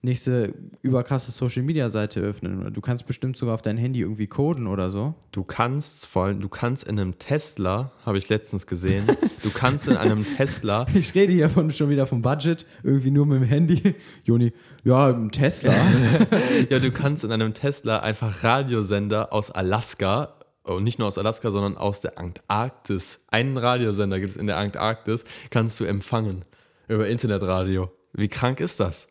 nächste überkrasse Social Media Seite öffnen. Du kannst bestimmt sogar auf dein Handy irgendwie coden oder so. Du kannst vor allem, du kannst in einem Tesla, habe ich letztens gesehen, du kannst in einem Tesla. (laughs) Ich rede hier von, schon wieder vom Budget, irgendwie nur mit dem Handy. Joni, ja, ein Tesla. (laughs) ja, du kannst in einem Tesla einfach Radiosender aus Alaska und nicht nur aus Alaska, sondern aus der Antarktis. Einen Radiosender gibt es in der Antarktis, kannst du empfangen über Internetradio. Wie krank ist das?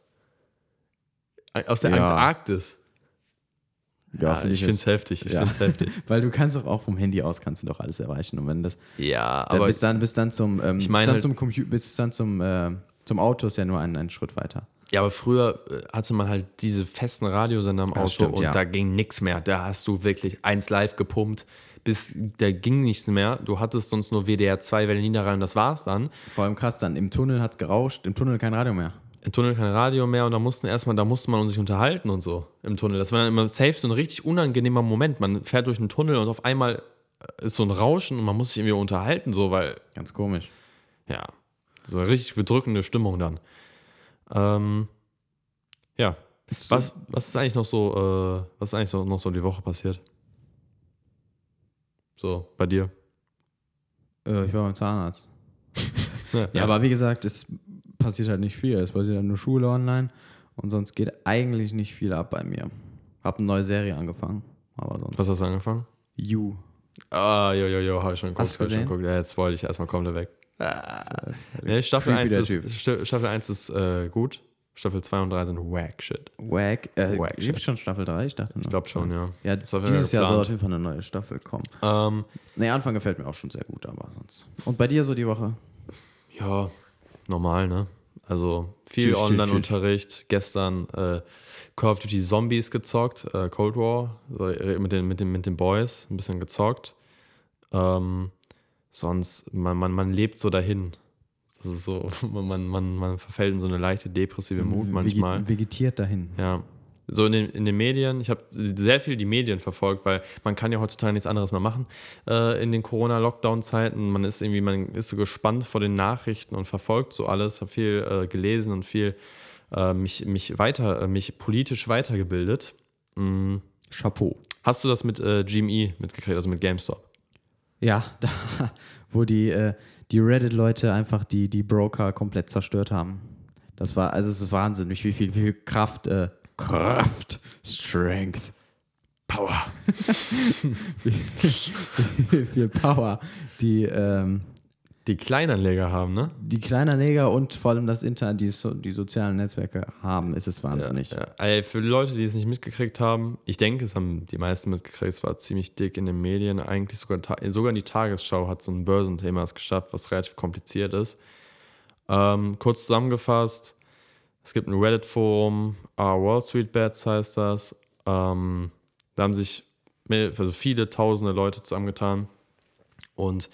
Aus der ja. Antarktis. Ja, find ich, ich finde es heftig. Ich ja. finde heftig. (laughs) Weil du kannst doch auch vom Handy aus kannst du doch alles erreichen. Und wenn das. Ja, aber. Bis dann, bis dann zum, ähm, ich mein bis dann halt, zum Computer, bis dann zum, äh, zum Auto ist ja nur ein, ein Schritt weiter. Ja, aber früher äh, hatte man halt diese festen Radiosender am Auto stimmt, und ja. da ging nichts mehr. Da hast du wirklich eins live gepumpt, bis da ging nichts mehr. Du hattest sonst nur WDR 2 Welle Niederrhein und das war's dann. Vor allem krass, dann im Tunnel hat es gerauscht, im Tunnel kein Radio mehr im Tunnel kein Radio mehr und da mussten erstmal, da musste man sich unterhalten und so im Tunnel. Das war dann immer safe so ein richtig unangenehmer Moment. Man fährt durch einen Tunnel und auf einmal ist so ein Rauschen und man muss sich irgendwie unterhalten, so, weil. Ganz komisch. Ja. So eine richtig bedrückende Stimmung dann. Ähm, ja. Was, was ist eigentlich noch so, äh, was ist eigentlich so, noch so die Woche passiert? So, bei dir? Äh, ich war beim Zahnarzt. (laughs) ja, ja, aber wie gesagt, es passiert halt nicht viel. Es passiert halt nur Schule online und sonst geht eigentlich nicht viel ab bei mir. Hab eine neue Serie angefangen, aber sonst. Was hast du angefangen? You. Ah, jo, jo, jo, hab ich schon geguckt. Hast du gesehen? Schon Ja, jetzt wollte ich erstmal komplett weg. Ah. Nee, Staffel 1 ist, Staffel 1 ist äh, gut. Staffel 2 und 3 sind wack shit. Wack? Äh, wack shit. schon Staffel 3? Ich dachte noch. Ich glaube schon, ja. Ja, dieses Jahr soll auf jeden Fall eine neue Staffel kommen. Ähm, nee, Anfang gefällt mir auch schon sehr gut, aber sonst. Und bei dir so die Woche? Ja, normal, ne? Also viel Online-Unterricht. Gestern äh, Call of Duty Zombies gezockt, äh, Cold War, äh, mit den, mit, den, mit den Boys ein bisschen gezockt. Ähm, sonst, man, man, man lebt so dahin. Das ist so, (laughs) man, man, man verfällt in so eine leichte depressive Mut manchmal. Vegetiert dahin. Ja, so in den, in den Medien, ich habe sehr viel die Medien verfolgt, weil man kann ja heutzutage nichts anderes mehr machen äh, in den Corona-Lockdown-Zeiten. Man ist irgendwie, man ist so gespannt vor den Nachrichten und verfolgt so alles, habe viel äh, gelesen und viel äh, mich, mich weiter, äh, mich politisch weitergebildet. Mhm. Chapeau. Hast du das mit äh, GME mitgekriegt, also mit GameStop? Ja, (laughs) da, wo die, äh, die Reddit-Leute einfach die, die Broker komplett zerstört haben. Das war, also es ist wahnsinnig, wie viel, wie viel Kraft Kraft, Strength, Power. wie viel Power die, ähm, die Kleinanleger haben, ne? Die Kleinanleger und vor allem das Internet, die, so, die sozialen Netzwerke haben, ist es wahnsinnig. Ja, ja. Ey, für Leute, die es nicht mitgekriegt haben, ich denke, es haben die meisten mitgekriegt, es war ziemlich dick in den Medien. Eigentlich sogar, sogar in die Tagesschau hat so ein Börsenthema es geschafft, was relativ kompliziert ist. Ähm, kurz zusammengefasst, es gibt ein Reddit-Forum, Our Wall Street Bets heißt das. Ähm, da haben sich also viele tausende Leute zusammengetan und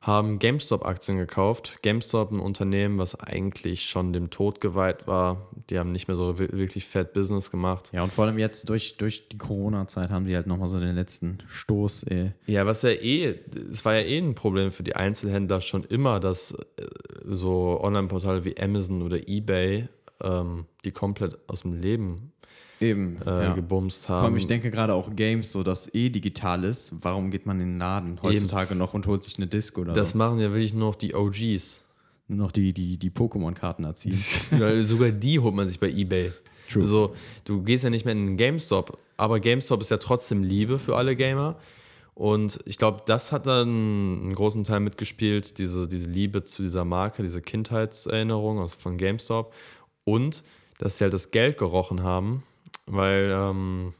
haben GameStop-Aktien gekauft. GameStop, ein Unternehmen, was eigentlich schon dem Tod geweiht war. Die haben nicht mehr so wirklich fett Business gemacht. Ja, und vor allem jetzt durch, durch die Corona-Zeit haben die halt nochmal so den letzten Stoß. Ey. Ja, was ja eh, es war ja eh ein Problem für die Einzelhändler schon immer, dass äh, so Online-Portale wie Amazon oder eBay ähm, die komplett aus dem Leben Eben, äh, ja. gebumst haben. Vor allem, ich denke gerade auch Games, so dass eh digital ist. Warum geht man in den Laden heutzutage Eben. noch und holt sich eine Disc oder Das so? machen ja wirklich nur noch die OGs. Nur noch die, die, die Pokémon-Karten erziehen. (laughs) Sogar die holt man sich bei Ebay. True. Also, du gehst ja nicht mehr in den GameStop, aber GameStop ist ja trotzdem Liebe für alle Gamer. Und ich glaube, das hat dann einen großen Teil mitgespielt, diese, diese Liebe zu dieser Marke, diese Kindheitserinnerung also von GameStop und dass sie halt das Geld gerochen haben weil ähm,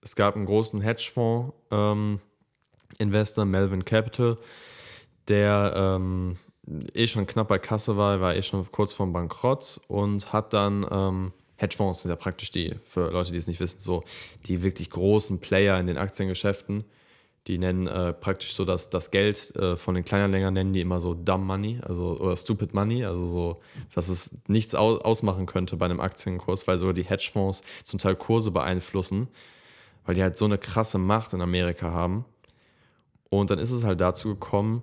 es gab einen großen Hedgefonds-Investor, ähm, Melvin Capital, der ähm, eh schon knapp bei Kasse war, war eh schon kurz vorm Bankrott und hat dann ähm, Hedgefonds sind ja praktisch die, für Leute, die es nicht wissen, so die wirklich großen Player in den Aktiengeschäften. Die nennen äh, praktisch so dass das Geld äh, von den Kleinanlegern nennen die immer so Dumb Money, also oder Stupid Money, also so, dass es nichts aus ausmachen könnte bei einem Aktienkurs, weil sogar die Hedgefonds zum Teil Kurse beeinflussen, weil die halt so eine krasse Macht in Amerika haben. Und dann ist es halt dazu gekommen,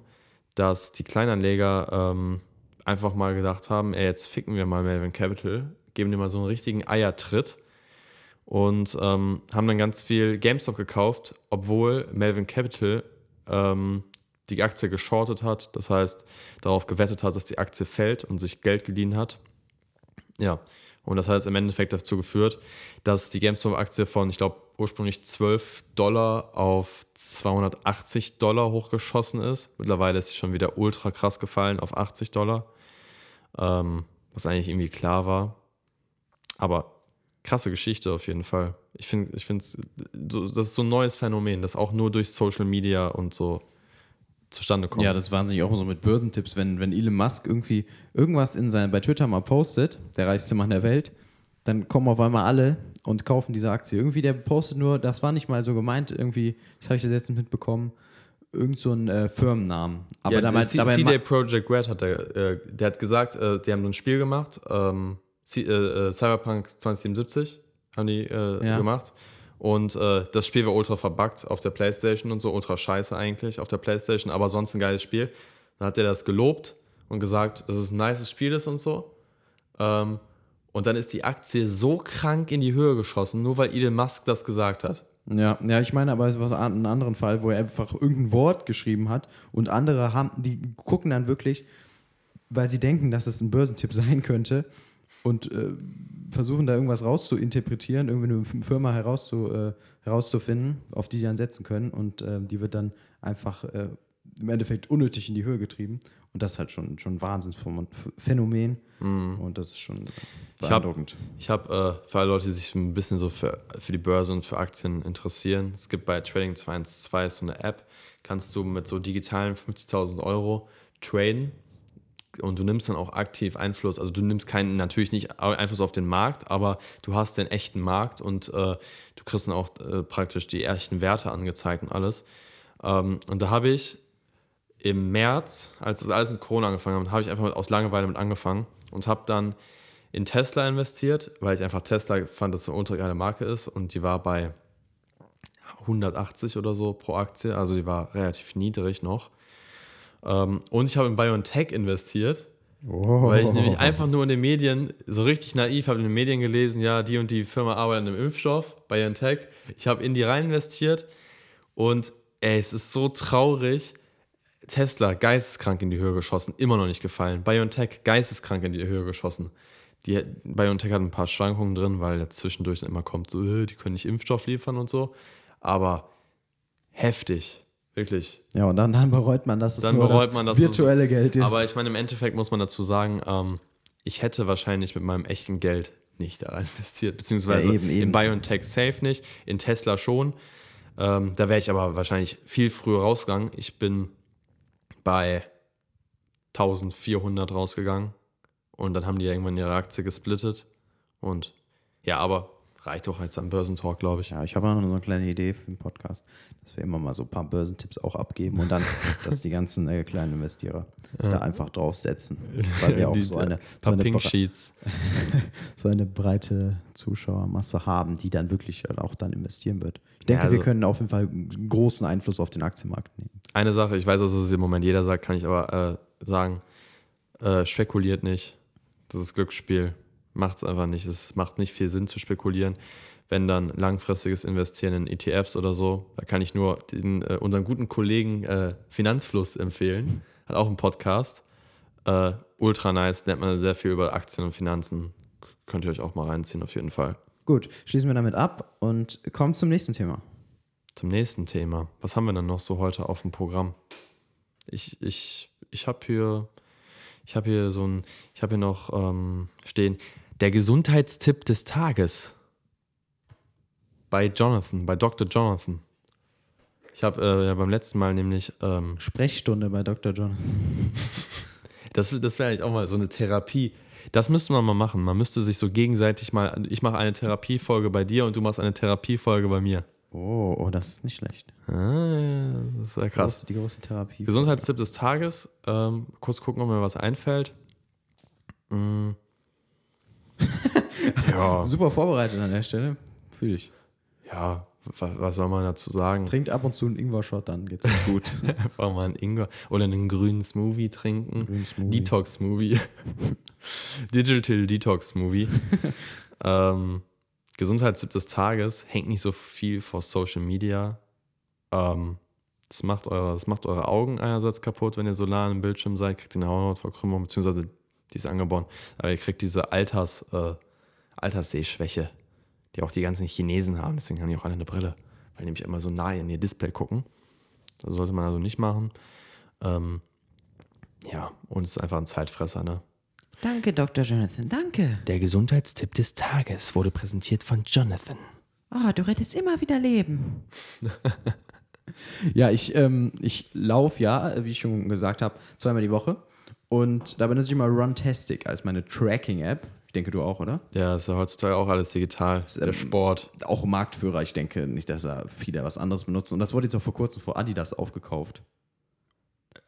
dass die Kleinanleger ähm, einfach mal gedacht haben, ey, jetzt ficken wir mal Melvin Capital, geben dir mal so einen richtigen Eiertritt und ähm, haben dann ganz viel GameStop gekauft, obwohl Melvin Capital ähm, die Aktie geschortet hat, das heißt darauf gewettet hat, dass die Aktie fällt und sich Geld geliehen hat. Ja, und das hat jetzt im Endeffekt dazu geführt, dass die GameStop-Aktie von, ich glaube, ursprünglich 12 Dollar auf 280 Dollar hochgeschossen ist. Mittlerweile ist sie schon wieder ultra krass gefallen auf 80 Dollar, ähm, was eigentlich irgendwie klar war. Aber krasse Geschichte auf jeden Fall. Ich finde, ich finde, das ist so ein neues Phänomen, das auch nur durch Social Media und so zustande kommt. Ja, das ist wahnsinnig auch so mit Börsentipps, wenn, wenn Elon Musk irgendwie irgendwas in sein, bei Twitter mal postet, der reichste Mann der Welt, dann kommen auf einmal alle und kaufen diese Aktie. Irgendwie der postet nur, das war nicht mal so gemeint, irgendwie, das habe ich das letztens mitbekommen, irgend so einen äh, Firmennamen. Aber ja, dabei, dabei CD Projekt Red hat der, äh, der hat gesagt, äh, die haben so ein Spiel gemacht, ähm, C äh, äh, Cyberpunk 2077 haben die äh, ja. gemacht. Und äh, das Spiel war ultra verbuggt auf der Playstation und so, ultra scheiße eigentlich auf der Playstation, aber sonst ein geiles Spiel. Dann hat er das gelobt und gesagt, dass es ein nices Spiel ist und so. Ähm, und dann ist die Aktie so krank in die Höhe geschossen, nur weil Elon Musk das gesagt hat. Ja, ja, ich meine aber es war einen anderen Fall, wo er einfach irgendein Wort geschrieben hat und andere haben, die gucken dann wirklich, weil sie denken, dass es ein Börsentipp (laughs) sein könnte, und äh, versuchen da irgendwas rauszuinterpretieren, irgendwie eine Firma herauszu, äh, herauszufinden, auf die die dann setzen können und äh, die wird dann einfach äh, im Endeffekt unnötig in die Höhe getrieben und das ist halt schon, schon ein Wahnsinnsphänomen mm. und das ist schon beeindruckend. Ich habe hab, äh, für alle Leute, die sich ein bisschen so für, für die Börse und für Aktien interessieren, es gibt bei Trading 212 so eine App, kannst du mit so digitalen 50.000 Euro traden und du nimmst dann auch aktiv Einfluss, also du nimmst keinen, natürlich nicht Einfluss auf den Markt, aber du hast den echten Markt und äh, du kriegst dann auch äh, praktisch die echten Werte angezeigt und alles. Ähm, und da habe ich im März, als das alles mit Corona angefangen hat, habe ich einfach mit, aus Langeweile mit angefangen und habe dann in Tesla investiert, weil ich einfach Tesla fand, dass es eine ultra geile Marke ist und die war bei 180 oder so pro Aktie, also die war relativ niedrig noch. Ähm, und ich habe in BioNTech investiert. Oh. Weil ich nämlich einfach nur in den Medien, so richtig naiv, habe in den Medien gelesen, ja, die und die Firma arbeitet an einem Impfstoff, BioNTech. Ich habe in die rein investiert und ey, es ist so traurig. Tesla, geisteskrank in die Höhe geschossen, immer noch nicht gefallen. BioNTech, geisteskrank in die Höhe geschossen. Die, BioNTech hat ein paar Schwankungen drin, weil zwischendurch immer kommt, so, äh, die können nicht Impfstoff liefern und so. Aber heftig. Wirklich. Ja, und dann, dann bereut man, dass es dann nur bereut man, das virtuelle es, Geld ist. Aber ich meine, im Endeffekt muss man dazu sagen, ähm, ich hätte wahrscheinlich mit meinem echten Geld nicht da investiert, beziehungsweise ja, eben, eben. in BioNTech safe nicht, in Tesla schon. Ähm, da wäre ich aber wahrscheinlich viel früher rausgegangen. Ich bin bei 1400 rausgegangen und dann haben die irgendwann ihre Aktie gesplittet. Und ja, aber reicht doch jetzt am Börsentalk, glaube ich. Ja, ich habe auch noch so eine kleine Idee für den Podcast, dass wir immer mal so ein paar Börsentipps auch abgeben und dann, (laughs) dass die ganzen äh, kleinen Investierer ja. da einfach draufsetzen. Weil wir (laughs) auch die, so eine, so eine, (laughs) so eine breite Zuschauermasse haben, die dann wirklich äh, auch dann investieren wird. Ich denke, ja, also wir können auf jeden Fall einen großen Einfluss auf den Aktienmarkt nehmen. Eine Sache, ich weiß, dass es im Moment jeder sagt, kann ich aber äh, sagen, äh, spekuliert nicht. Das ist Glücksspiel macht es einfach nicht. Es macht nicht viel Sinn zu spekulieren. Wenn dann langfristiges Investieren in ETFs oder so, da kann ich nur den, äh, unseren guten Kollegen äh, Finanzfluss empfehlen. Hat auch einen Podcast. Äh, ultra nice, nennt man sehr viel über Aktien und Finanzen. Könnt ihr euch auch mal reinziehen, auf jeden Fall. Gut, schließen wir damit ab und kommen zum nächsten Thema. Zum nächsten Thema. Was haben wir dann noch so heute auf dem Programm? Ich, ich, ich habe hier, ich habe hier so ein, ich habe hier noch ähm, stehen, der Gesundheitstipp des Tages. Bei Jonathan, bei Dr. Jonathan. Ich habe äh, ja beim letzten Mal nämlich, ähm, Sprechstunde bei Dr. Jonathan. das, das wäre eigentlich auch mal so eine Therapie. Das müsste man mal machen. Man müsste sich so gegenseitig mal, ich mache eine Therapiefolge bei dir und du machst eine Therapiefolge bei mir. Oh, oh, das ist nicht schlecht. Ah, ja, das ist ja krass. Große- Die große Therapie. Gesundheitstipp des Tages. Ähm, kurz gucken, ob mir was einfällt. Mm. Ja, (laughs) Super vorbereitet an der Stelle. Fühl ich. ja, was, was soll man dazu sagen? Trinkt ab und zu einen Ingwer-Shot, dann geht's (laughs) gut. Einfach mal einen Ingwer oder einen grünen Smoothie trinken. grünen Smoothie. Detox Smoothie. (laughs) Digital Detox Smoothie. ähm, Gesundheitstipp des Tages. Hängt nicht so viel vor Social Media. Ähm, das, macht eure, das macht eure Augen einerseits kaputt, wenn ihr so nah an dem Bildschirm seid. Kriegt ihr eine Hautverkrümmung, beziehungsweise die ist angeboren. Aber ihr kriegt diese Alters, äh, Alterssehschwäche, die auch die ganzen Chinesen haben. Deswegen haben die auch alle eine Brille. Weil die nämlich immer so nah in ihr Display gucken. Das sollte man also nicht machen. Ähm, ja, und es ist einfach ein Zeitfresser, ne? danke, Dr. Jonathan, danke. Der Gesundheitstipp des Tages wurde präsentiert von Jonathan. Ah, du rettest immer wieder Leben. (laughs) ja, ich, ähm, ich laufe ja, wie ich schon gesagt habe, zweimal die Woche. Und da benutze ich immer Runtastic als meine Tracking-App. Ich denke, du auch, oder? Ja, ist ja heutzutage auch alles digital. Der ähm, Sport. Auch Marktführer. Ich denke nicht, dass da viele was anderes benutzen. Und das wurde jetzt auch vor kurzem vor Adidas aufgekauft.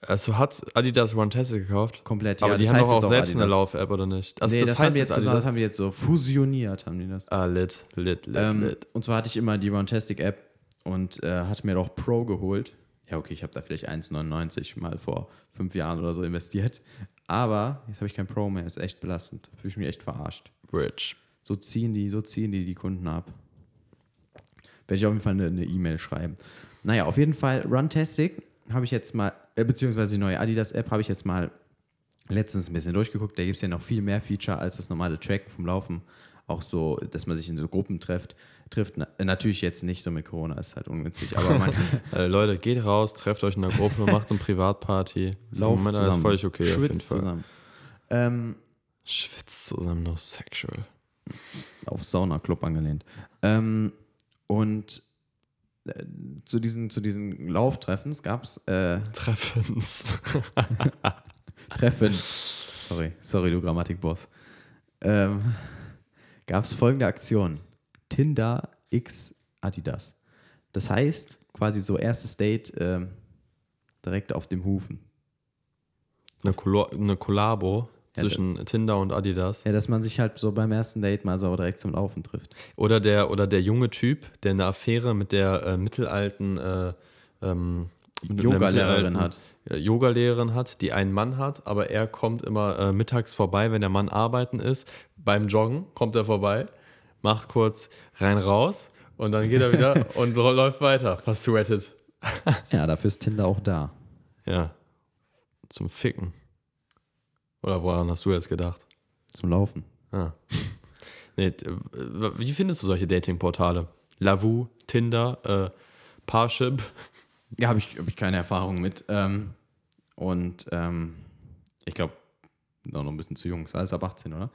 Also hat Adidas Runtastic gekauft? Komplett, Aber ja, die das haben doch auch selbst eine Adidas. Lauf-App, oder nicht? Also nee, das, haben die jetzt zusammen, das haben die jetzt so fusioniert, haben die das. Ah, lit, lit, lit, Ähm, lit. und zwar hatte ich immer die Runtastic-App und äh, hatte mir doch Pro geholt. Ja, okay, ich habe da vielleicht 1,99 mal vor fünf Jahren oder so investiert. Aber jetzt habe ich kein Pro mehr, ist echt belastend. Fühle ich mich echt verarscht. Rich. So ziehen die, so ziehen die die Kunden ab. Werde ich auf jeden Fall eine E-Mail schreiben. Naja, auf jeden Fall Runtastic habe ich jetzt mal, äh, beziehungsweise die neue Adidas-App habe ich jetzt mal letztens ein bisschen durchgeguckt. Da gibt es ja noch viel mehr Feature als das normale Tracken vom Laufen. Auch so, dass man sich in so Gruppen trifft. Trifft. Na, natürlich jetzt nicht so mit Corona, ist halt ungünstig, aber (laughs) man Äh, Leute, geht raus, trefft euch in der Gruppe, (laughs) macht eine Privatparty. Ist lauft Moment zusammen, völlig okay, auf jeden schwitzt Fall. zusammen. Ähm, Schwitzt zusammen, no sexual. auf Sauna-Club angelehnt. Ähm, und äh, zu diesen, zu diesen Lauftreffens gab es äh, Treffens. (laughs) Treffen. Sorry, sorry, du Grammatikboss. Ähm, gab es folgende Aktion: Tinder X Adidas. Das heißt, quasi so erstes Date ähm, direkt auf dem Hufen. eine, Collo eine Kollabo Ja, zwischen Tinder und Adidas. Ja, dass man sich halt so beim ersten Date mal so direkt zum Laufen trifft. Oder der, oder der junge Typ, der eine Affäre mit der äh, mittelalten äh, ähm, Yoga-Lehrerin hat. äh, Yoga-Lehrerin hat, die einen Mann hat, aber er kommt immer äh, mittags vorbei, wenn der Mann arbeiten ist. Beim Joggen kommt er vorbei, macht kurz rein raus und dann geht er wieder (laughs) und läuft weiter, versweatet. Ja, dafür ist Tinder auch da. Ja. Zum Ficken. Oder woran hast du jetzt gedacht? Zum Laufen. Ah. Nee, wie findest du solche Datingportale? Lavu, Tinder, äh, Parship. Ja, habe ich, hab ich keine Erfahrung mit. Ähm, und ähm, ich glaube, noch ein bisschen zu jung. Ist alles ab 18, oder?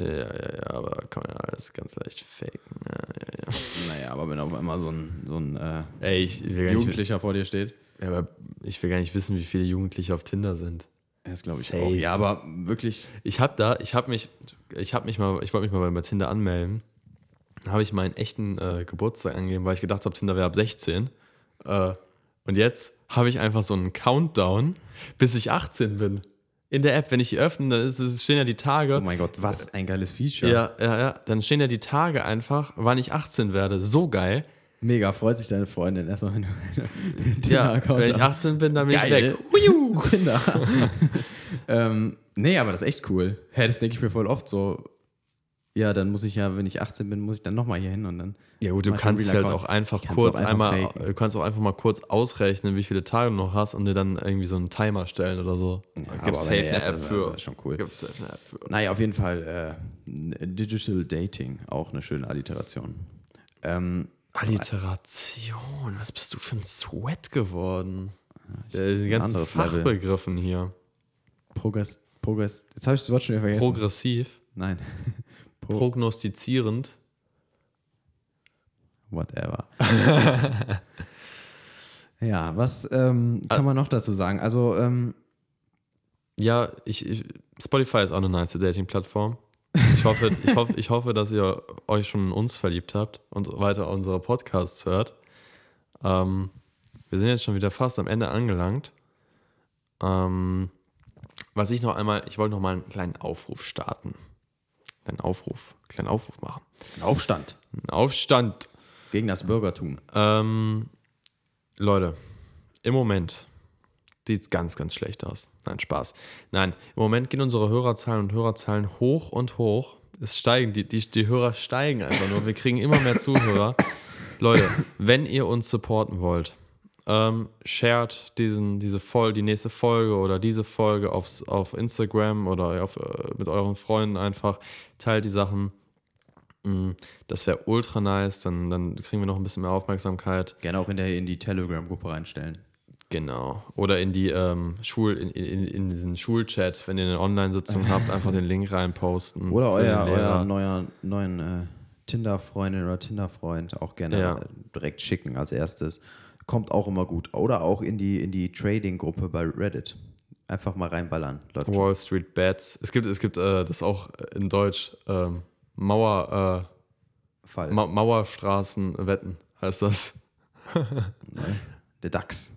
Ja, ja, ja, aber kann man ja alles ganz leicht faken. Ja, ja, ja. Naja, aber wenn auf einmal so ein, so ein äh, Ey, gar nicht, Jugendlicher vor dir steht. ja, aber ich will gar nicht wissen, wie viele Jugendliche auf Tinder sind. Das glaube ich Safe. auch. Ja, aber wirklich. Ich habe da, ich habe mich, ich habe mich mal, ich wollte mich mal bei Tinder anmelden. Da habe ich meinen echten äh, Geburtstag angegeben, weil ich gedacht habe, Tinder wäre ab 16. Äh, und jetzt habe ich einfach so einen Countdown, bis ich 18 bin. In der App, wenn ich die öffne, dann ist, es stehen ja die Tage. Oh mein Gott, was ein geiles Feature. ja, ja, ja. Dann stehen ja die Tage einfach, wann ich 18 werde. So geil. Mega, freut sich deine Freundin erstmal, wenn du einen Ja, wenn ich hast. 18 bin, dann bin ich Geil. weg. Tinder. (laughs) (laughs) ähm, nee, aber das ist echt cool. Hä, das denke ich mir voll oft so. Ja, dann muss ich ja, wenn ich 18 bin, muss ich dann nochmal hier hin und dann. Ja gut, du kannst einen halt auch einfach kurz auch einfach einmal, faken. du kannst auch einfach mal kurz ausrechnen, wie viele Tage du noch hast und dir dann irgendwie so einen Timer stellen oder so. Ja, Gibt safe wenn eine App ist, für. Das ist schon cool. Gibt safe eine App für. Naja, auf jeden Fall äh, Digital Dating, auch eine schöne Alliteration. Ähm, Alliteration, was bist du für ein Sweat geworden? Ja, ist diese ein ganzen anderes Level. Fachbegriffen hier. Progress, Progress, jetzt habe ich das Wort schon wieder vergessen. Progressiv, Nein. (laughs) Pro, prognostizierend. whatever. (laughs) ja, was ähm, kann man noch dazu sagen? Also, ähm, Ja, ich, ich, Spotify ist auch eine nice Dating-Plattform. Ich hoffe, (laughs) ich, hoffe, ich hoffe, dass ihr euch schon in uns verliebt habt und weiter unsere Podcasts hört. Ähm, wir sind jetzt schon wieder fast am Ende angelangt. Ähm, was ich noch einmal, ich wollte noch mal einen kleinen Aufruf starten. Einen Aufruf, einen kleinen Aufruf machen. ein Aufstand Ein Aufstand. gegen das Bürgertum. Ähm, Leute, im Moment sieht es ganz, ganz schlecht aus. Nein, Spaß. Nein, im Moment gehen unsere Hörerzahlen und Hörerzahlen hoch und hoch. Es steigen, die, die, die Hörer steigen einfach nur. Wir kriegen immer mehr Zuhörer. (laughs) Leute, wenn ihr uns supporten wollt, ähm, shared diesen, diese Folge, die nächste Folge oder diese Folge aufs, auf Instagram oder auf, äh, mit euren Freunden einfach. Teilt die Sachen. Mm, Das wäre ultra nice. Dann, dann kriegen wir noch ein bisschen mehr Aufmerksamkeit. Gerne auch in, der, in die Telegram-Gruppe reinstellen. Genau. Oder in die ähm, Schul, in, in, in diesen Schulchat, wenn ihr eine Online-Sitzung habt, einfach den Link reinposten. Oder euer, euer neuer, neuen äh, Tinder-Freundin oder Tinder-Freund auch gerne Ja. direkt schicken als erstes. Kommt auch immer gut. Oder auch in die, in die Trading-Gruppe bei Reddit. Einfach mal reinballern. Läuft schon. Wall Street Bets. Es gibt, es gibt äh, das auch in Deutsch. Ähm, Mauer, Fall. äh, Ma Mauerstraßenwetten heißt das. (laughs) Ne? Der DAX.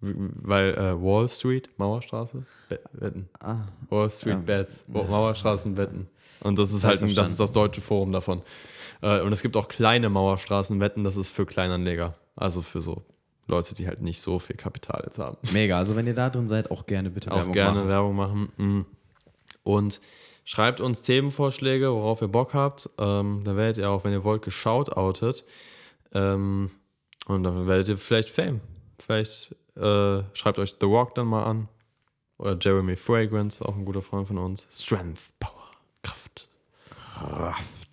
Weil äh, Wall Street, Mauerstraße, Be Wetten. Ah, Wall Street Ja. Bets, Mauerstraßenwetten. Und das ist Das halt das ist das deutsche Forum davon. Äh, und es gibt auch kleine Mauerstraßenwetten, das ist für Kleinanleger. Also für so Leute, die halt nicht so viel Kapital jetzt haben. mega. Also wenn ihr da drin seid, auch gerne bitte Auch Werbung gerne machen. Werbung machen. Mm. Und schreibt uns Themenvorschläge, worauf ihr Bock habt. Ähm, dann werdet ihr auch, wenn ihr wollt, geshoutoutet. Ähm, und dann werdet ihr vielleicht Fame. Vielleicht äh, schreibt euch The Rock dann mal an. Oder Jeremy Fragrance, auch ein guter Freund von uns. Strength, Power, Kraft. Kraft.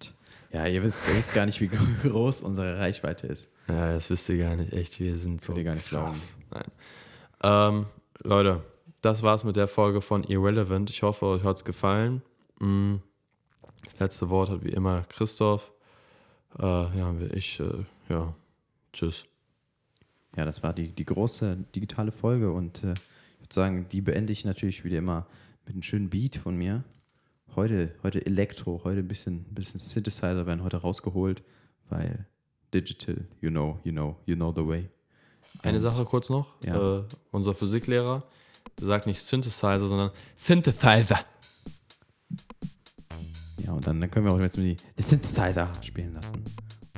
Ja, ihr wisst, ihr wisst gar nicht, wie (laughs) groß unsere Reichweite ist. Ja, das wisst ihr gar nicht. Echt, wir sind so ihr gar nicht krass. Nein. Ähm, Leute, das war's mit der Folge von Irrelevant. Ich hoffe, euch hat's gefallen. Mm. Das letzte Wort hat wie immer Christoph. Äh, ja, ich, äh, ja, tschüss. Ja, das war die, die große digitale Folge und äh, ich würde sagen, die beende ich natürlich wieder immer mit einem schönen Beat von mir. Heute, heute Elektro, heute ein bisschen, bisschen Synthesizer werden heute rausgeholt, weil Digital, you know, you know, you know the way. Eine Sache kurz noch. Ja. Äh, unser Physiklehrer sagt nicht Synthesizer, sondern Synthesizer. Ja, und dann, dann können wir auch jetzt die, die Synthesizer spielen lassen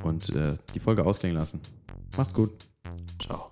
und äh, die Folge ausklingen lassen. Macht's gut. Ciao.